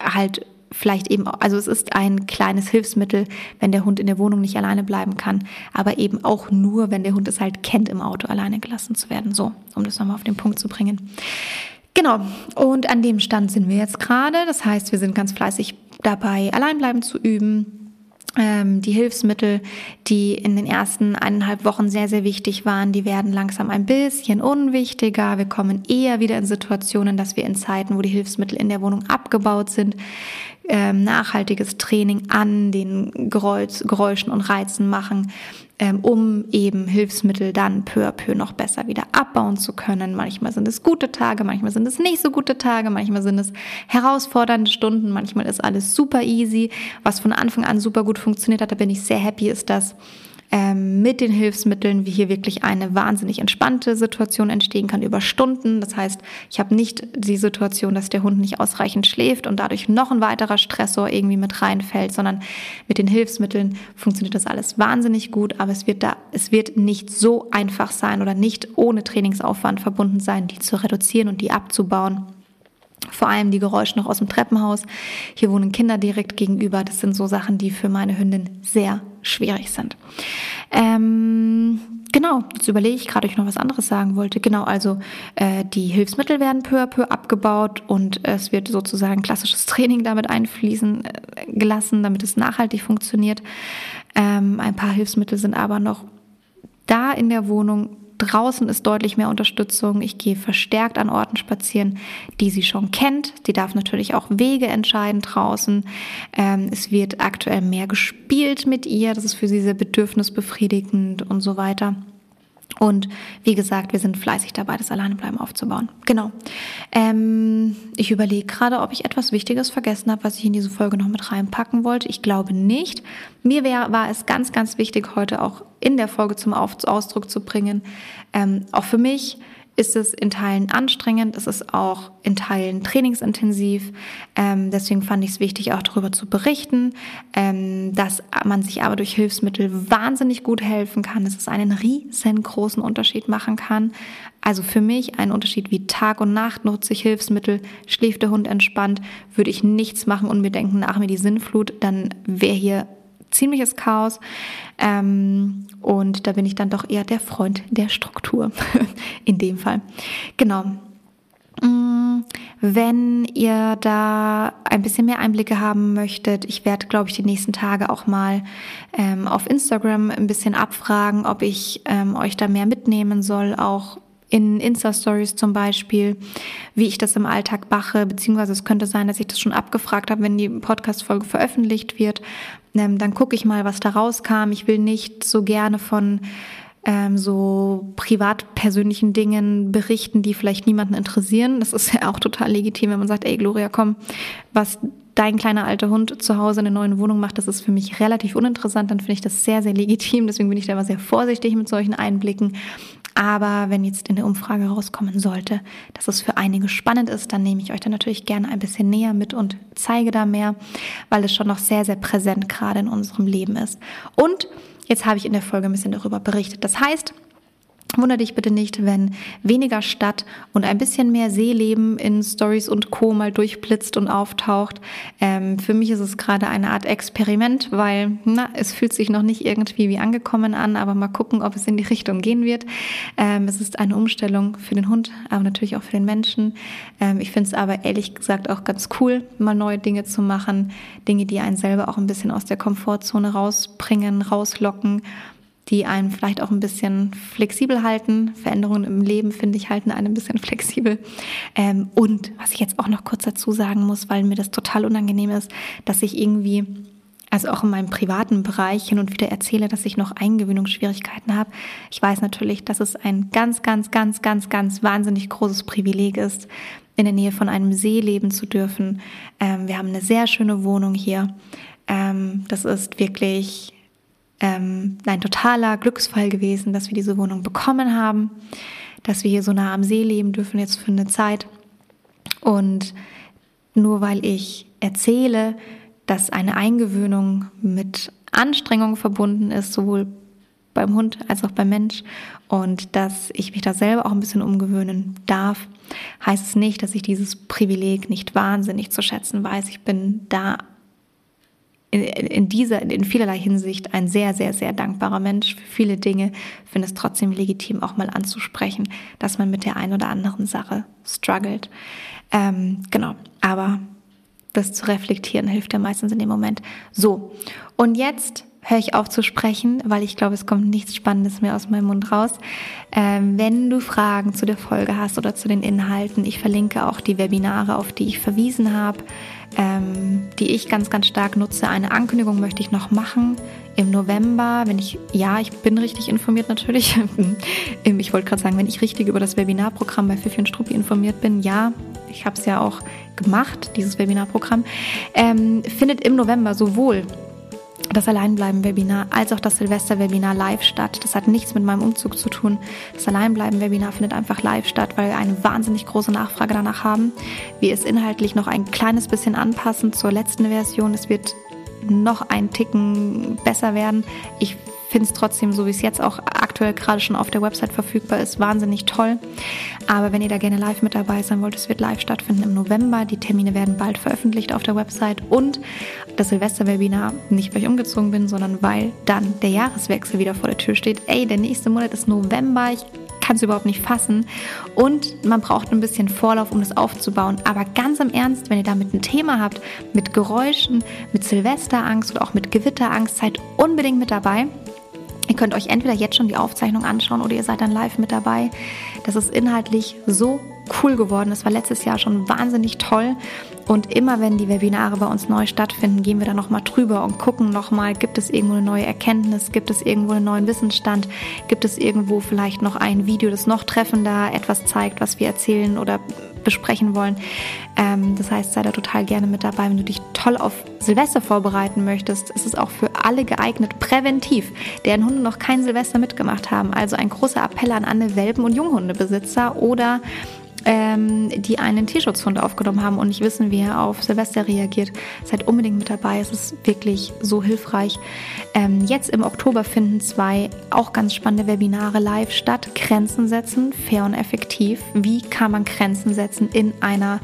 halt vielleicht eben, also es ist ein kleines Hilfsmittel, wenn der Hund in der Wohnung nicht alleine bleiben kann, aber eben auch nur, wenn der Hund es halt kennt, im Auto alleine gelassen zu werden. So, um das nochmal auf den Punkt zu bringen. Genau, und an dem Stand sind wir jetzt gerade. Das heißt, wir sind ganz fleißig dabei, alleinbleiben zu üben die Hilfsmittel, die in den ersten eineinhalb Wochen sehr, sehr wichtig waren, die werden langsam ein bisschen unwichtiger. Wir kommen eher wieder in Situationen, dass wir in Zeiten, wo die Hilfsmittel in der Wohnung abgebaut sind, ähm, nachhaltiges Training an den Geräuschen und Reizen machen, ähm, um eben Hilfsmittel dann peu à peu noch besser wieder abbauen zu können. Manchmal sind es gute Tage, manchmal sind es nicht so gute Tage, manchmal sind es herausfordernde Stunden, manchmal ist alles super easy. Was von Anfang an super gut funktioniert hat, da bin ich sehr happy, ist das, ähm, mit den Hilfsmitteln, wie hier wirklich eine wahnsinnig entspannte Situation entstehen kann über Stunden. Das heißt, ich habe nicht die Situation, dass der Hund nicht ausreichend schläft und dadurch noch ein weiterer Stressor irgendwie mit reinfällt, sondern mit den Hilfsmitteln funktioniert das alles wahnsinnig gut, aber es wird da, es wird nicht so einfach sein oder nicht ohne Trainingsaufwand verbunden sein, die zu reduzieren und die abzubauen. Vor allem die Geräusche noch aus dem Treppenhaus. Hier wohnen Kinder direkt gegenüber. Das sind so Sachen, die für meine Hündin sehr schwierig sind. Ähm, genau, jetzt überlege ich gerade, ob ich noch was anderes sagen wollte. Genau, also äh, die Hilfsmittel werden peu à peu abgebaut und es wird sozusagen klassisches Training damit einfließen äh, gelassen, damit es nachhaltig funktioniert. Ähm, ein paar Hilfsmittel sind aber noch da in der Wohnung Draußen ist deutlich mehr Unterstützung. Ich gehe verstärkt an Orten spazieren, die sie schon kennt. Die darf natürlich auch Wege entscheiden draußen. Ähm, es wird aktuell mehr gespielt mit ihr. Das ist für sie sehr bedürfnisbefriedigend und so weiter. Und wie gesagt, wir sind fleißig dabei, das Alleinebleiben aufzubauen. Genau. Ähm, ich überlege gerade, ob ich etwas Wichtiges vergessen habe, was ich in diese Folge noch mit reinpacken wollte. Ich glaube nicht. Mir wär, war es ganz, ganz wichtig, heute auch in der Folge zum Ausdruck zu bringen. Ähm, auch für mich ist es in Teilen anstrengend, es ist auch in Teilen trainingsintensiv. Ähm, deswegen fand ich es wichtig, auch darüber zu berichten, ähm, dass man sich aber durch Hilfsmittel wahnsinnig gut helfen kann, dass es einen riesengroßen Unterschied machen kann. Also für mich ein Unterschied wie Tag und Nacht nutze ich Hilfsmittel, schläft der Hund entspannt, würde ich nichts machen und mir denken, nach mir die Sinnflut, dann wäre hier ziemliches Chaos. Ähm, und da bin ich dann doch eher der Freund der Struktur in dem Fall. Genau. Mm, wenn ihr da ein bisschen mehr Einblicke haben möchtet, ich werde, glaube ich, die nächsten Tage auch mal ähm, auf Instagram ein bisschen abfragen, ob ich ähm, euch da mehr mitnehmen soll, auch in Insta-Stories zum Beispiel, wie ich das im Alltag mache, beziehungsweise es könnte sein, dass ich das schon abgefragt habe, wenn die Podcast-Folge veröffentlicht wird. Ähm, dann gucke ich mal, was da rauskam. Ich will nicht so gerne von ähm, so privat persönlichen Dingen berichten, die vielleicht niemanden interessieren. Das ist ja auch total legitim, wenn man sagt, ey Gloria, komm, was dein kleiner alter Hund zu Hause in der neuen Wohnung macht, das ist für mich relativ uninteressant, dann finde ich das sehr, sehr legitim. Deswegen bin ich da immer sehr vorsichtig mit solchen Einblicken. Aber wenn jetzt in der Umfrage rauskommen sollte, dass es für einige spannend ist, dann nehme ich euch da natürlich gerne ein bisschen näher mit und zeige da mehr, weil es schon noch sehr, sehr präsent gerade in unserem Leben ist. Und jetzt habe ich in der Folge ein bisschen darüber berichtet. Das heißt, Wundere dich bitte nicht, wenn weniger Stadt und ein bisschen mehr Seeleben in Stories und Co. mal durchblitzt und auftaucht. Ähm, für mich ist es gerade eine Art Experiment, weil na, es fühlt sich noch nicht irgendwie wie angekommen an, aber mal gucken, ob es in die Richtung gehen wird. Ähm, es ist eine Umstellung für den Hund, aber natürlich auch für den Menschen. Ähm, ich finde es aber ehrlich gesagt auch ganz cool, mal neue Dinge zu machen, Dinge, die einen selber auch ein bisschen aus der Komfortzone rausbringen, rauslocken die einen vielleicht auch ein bisschen flexibel halten. Veränderungen im Leben, finde ich, halten einen ein bisschen flexibel. Ähm, und was ich jetzt auch noch kurz dazu sagen muss, weil mir das total unangenehm ist, dass ich irgendwie, also auch in meinem privaten Bereich hin und wieder erzähle, dass ich noch Eingewöhnungsschwierigkeiten habe. Ich weiß natürlich, dass es ein ganz, ganz, ganz, ganz, ganz wahnsinnig großes Privileg ist, in der Nähe von einem See leben zu dürfen. Ähm, wir haben eine sehr schöne Wohnung hier. Ähm, das ist wirklich ähm, ein totaler Glücksfall gewesen, dass wir diese Wohnung bekommen haben, dass wir hier so nah am See leben dürfen jetzt für eine Zeit. Und nur weil ich erzähle, dass eine Eingewöhnung mit Anstrengung verbunden ist, sowohl beim Hund als auch beim Mensch und dass ich mich da selber auch ein bisschen umgewöhnen darf, heißt es nicht, dass ich dieses Privileg nicht wahnsinnig zu schätzen weiß. Ich bin da in, in dieser, in vielerlei Hinsicht ein sehr, sehr, sehr dankbarer Mensch für viele Dinge, finde es trotzdem legitim, auch mal anzusprechen, dass man mit der einen oder anderen Sache struggelt. Ähm, genau, aber das zu reflektieren hilft ja meistens in dem Moment. So, und jetzt höre ich auf zu sprechen, weil ich glaube, es kommt nichts Spannendes mehr aus meinem Mund raus. Ähm, wenn du Fragen zu der Folge hast oder zu den Inhalten, ich verlinke auch die Webinare, auf die ich verwiesen habe ähm, die ich ganz, ganz stark nutze. Eine Ankündigung möchte ich noch machen im November, wenn ich, ja, ich bin richtig informiert natürlich. ich wollte gerade sagen, wenn ich richtig über das Webinarprogramm bei Fifi und Struppi informiert bin, ja, ich habe es ja auch gemacht, dieses Webinarprogramm, ähm, findet im November sowohl das Alleinbleiben-Webinar als auch das Silvester-Webinar live statt. Das hat nichts mit meinem Umzug zu tun. Das Alleinbleiben-Webinar findet einfach live statt, weil wir eine wahnsinnig große Nachfrage danach haben. Wir es inhaltlich noch ein kleines bisschen anpassen zur letzten Version. Es wird noch ein Ticken besser werden. Ich finde es trotzdem, so wie es jetzt auch aktuell gerade schon auf der Website verfügbar ist, wahnsinnig toll. Aber wenn ihr da gerne live mit dabei sein wollt, es wird live stattfinden im November. Die Termine werden bald veröffentlicht auf der Website und das Silvester-Webinar, nicht weil ich umgezogen bin, sondern weil dann der Jahreswechsel wieder vor der Tür steht. Ey, der nächste Monat ist November. Ich kann es überhaupt nicht fassen. Und man braucht ein bisschen Vorlauf, um das aufzubauen. Aber ganz im Ernst, wenn ihr damit ein Thema habt, mit Geräuschen, mit Silvesterangst oder auch mit Gewitterangst, seid unbedingt mit dabei. Ihr könnt euch entweder jetzt schon die Aufzeichnung anschauen oder ihr seid dann live mit dabei. Das ist inhaltlich so cool geworden. Das war letztes Jahr schon wahnsinnig toll. Und immer wenn die Webinare bei uns neu stattfinden, gehen wir da nochmal drüber und gucken nochmal, gibt es irgendwo eine neue Erkenntnis, gibt es irgendwo einen neuen Wissensstand, gibt es irgendwo vielleicht noch ein Video, das noch treffender etwas zeigt, was wir erzählen oder besprechen wollen. Ähm, das heißt, sei da total gerne mit dabei. Wenn du dich toll auf Silvester vorbereiten möchtest, ist es auch für alle geeignet, präventiv, deren Hunde noch kein Silvester mitgemacht haben. Also ein großer Appell an alle Welpen- und Junghundebesitzer oder ähm, die einen Tierschutzhund aufgenommen haben und nicht wissen, wie er auf Silvester reagiert. Seid unbedingt mit dabei. Es ist wirklich so hilfreich. Ähm, jetzt im Oktober finden zwei auch ganz spannende Webinare live statt. Grenzen setzen, fair und effektiv. Wie kann man Grenzen setzen in einer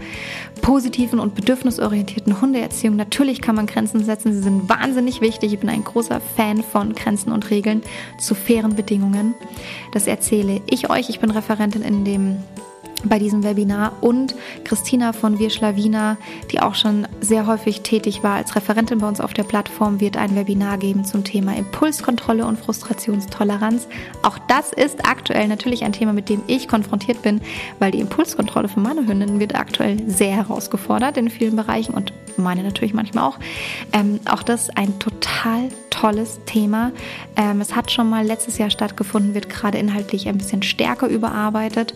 positiven und bedürfnisorientierten Hundeerziehung? Natürlich kann man Grenzen setzen. Sie sind wahnsinnig wichtig. Ich bin ein großer Fan von Grenzen und Regeln zu fairen Bedingungen. Das erzähle ich euch. Ich bin Referentin in dem bei diesem Webinar und Christina von Wir Schlawiner, die auch schon sehr häufig tätig war als Referentin bei uns auf der Plattform, wird ein Webinar geben zum Thema Impulskontrolle und Frustrationstoleranz. Auch das ist aktuell natürlich ein Thema, mit dem ich konfrontiert bin, weil die Impulskontrolle für meine Hündinnen wird aktuell sehr herausgefordert in vielen Bereichen und meine natürlich manchmal auch. Ähm, auch das ein total tolles Thema. Ähm, es hat schon mal letztes Jahr stattgefunden, wird gerade inhaltlich ein bisschen stärker überarbeitet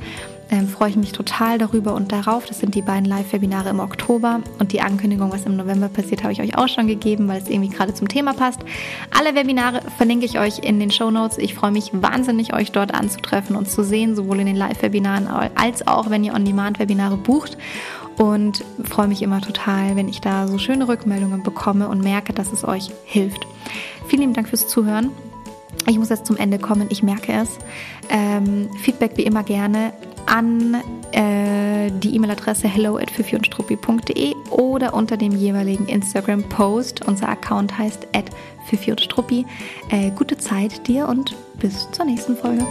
ähm, freue ich mich total darüber und darauf. Das sind die beiden Live-Webinare im Oktober und die Ankündigung, was im November passiert, habe ich euch auch schon gegeben, weil es irgendwie gerade zum Thema passt. Alle Webinare verlinke ich euch in den Show Notes. Ich freue mich wahnsinnig, euch dort anzutreffen und zu sehen, sowohl in den Live-Webinaren als auch, wenn ihr On-Demand-Webinare bucht und freue mich immer total, wenn ich da so schöne Rückmeldungen bekomme und merke, dass es euch hilft. Vielen lieben Dank fürs Zuhören. Ich muss jetzt zum Ende kommen, ich merke es. Ähm, Feedback wie immer gerne an äh, die E-Mail-Adresse hello at oder unter dem jeweiligen Instagram-Post. Unser Account heißt at Äh, gute Zeit dir und bis zur nächsten Folge.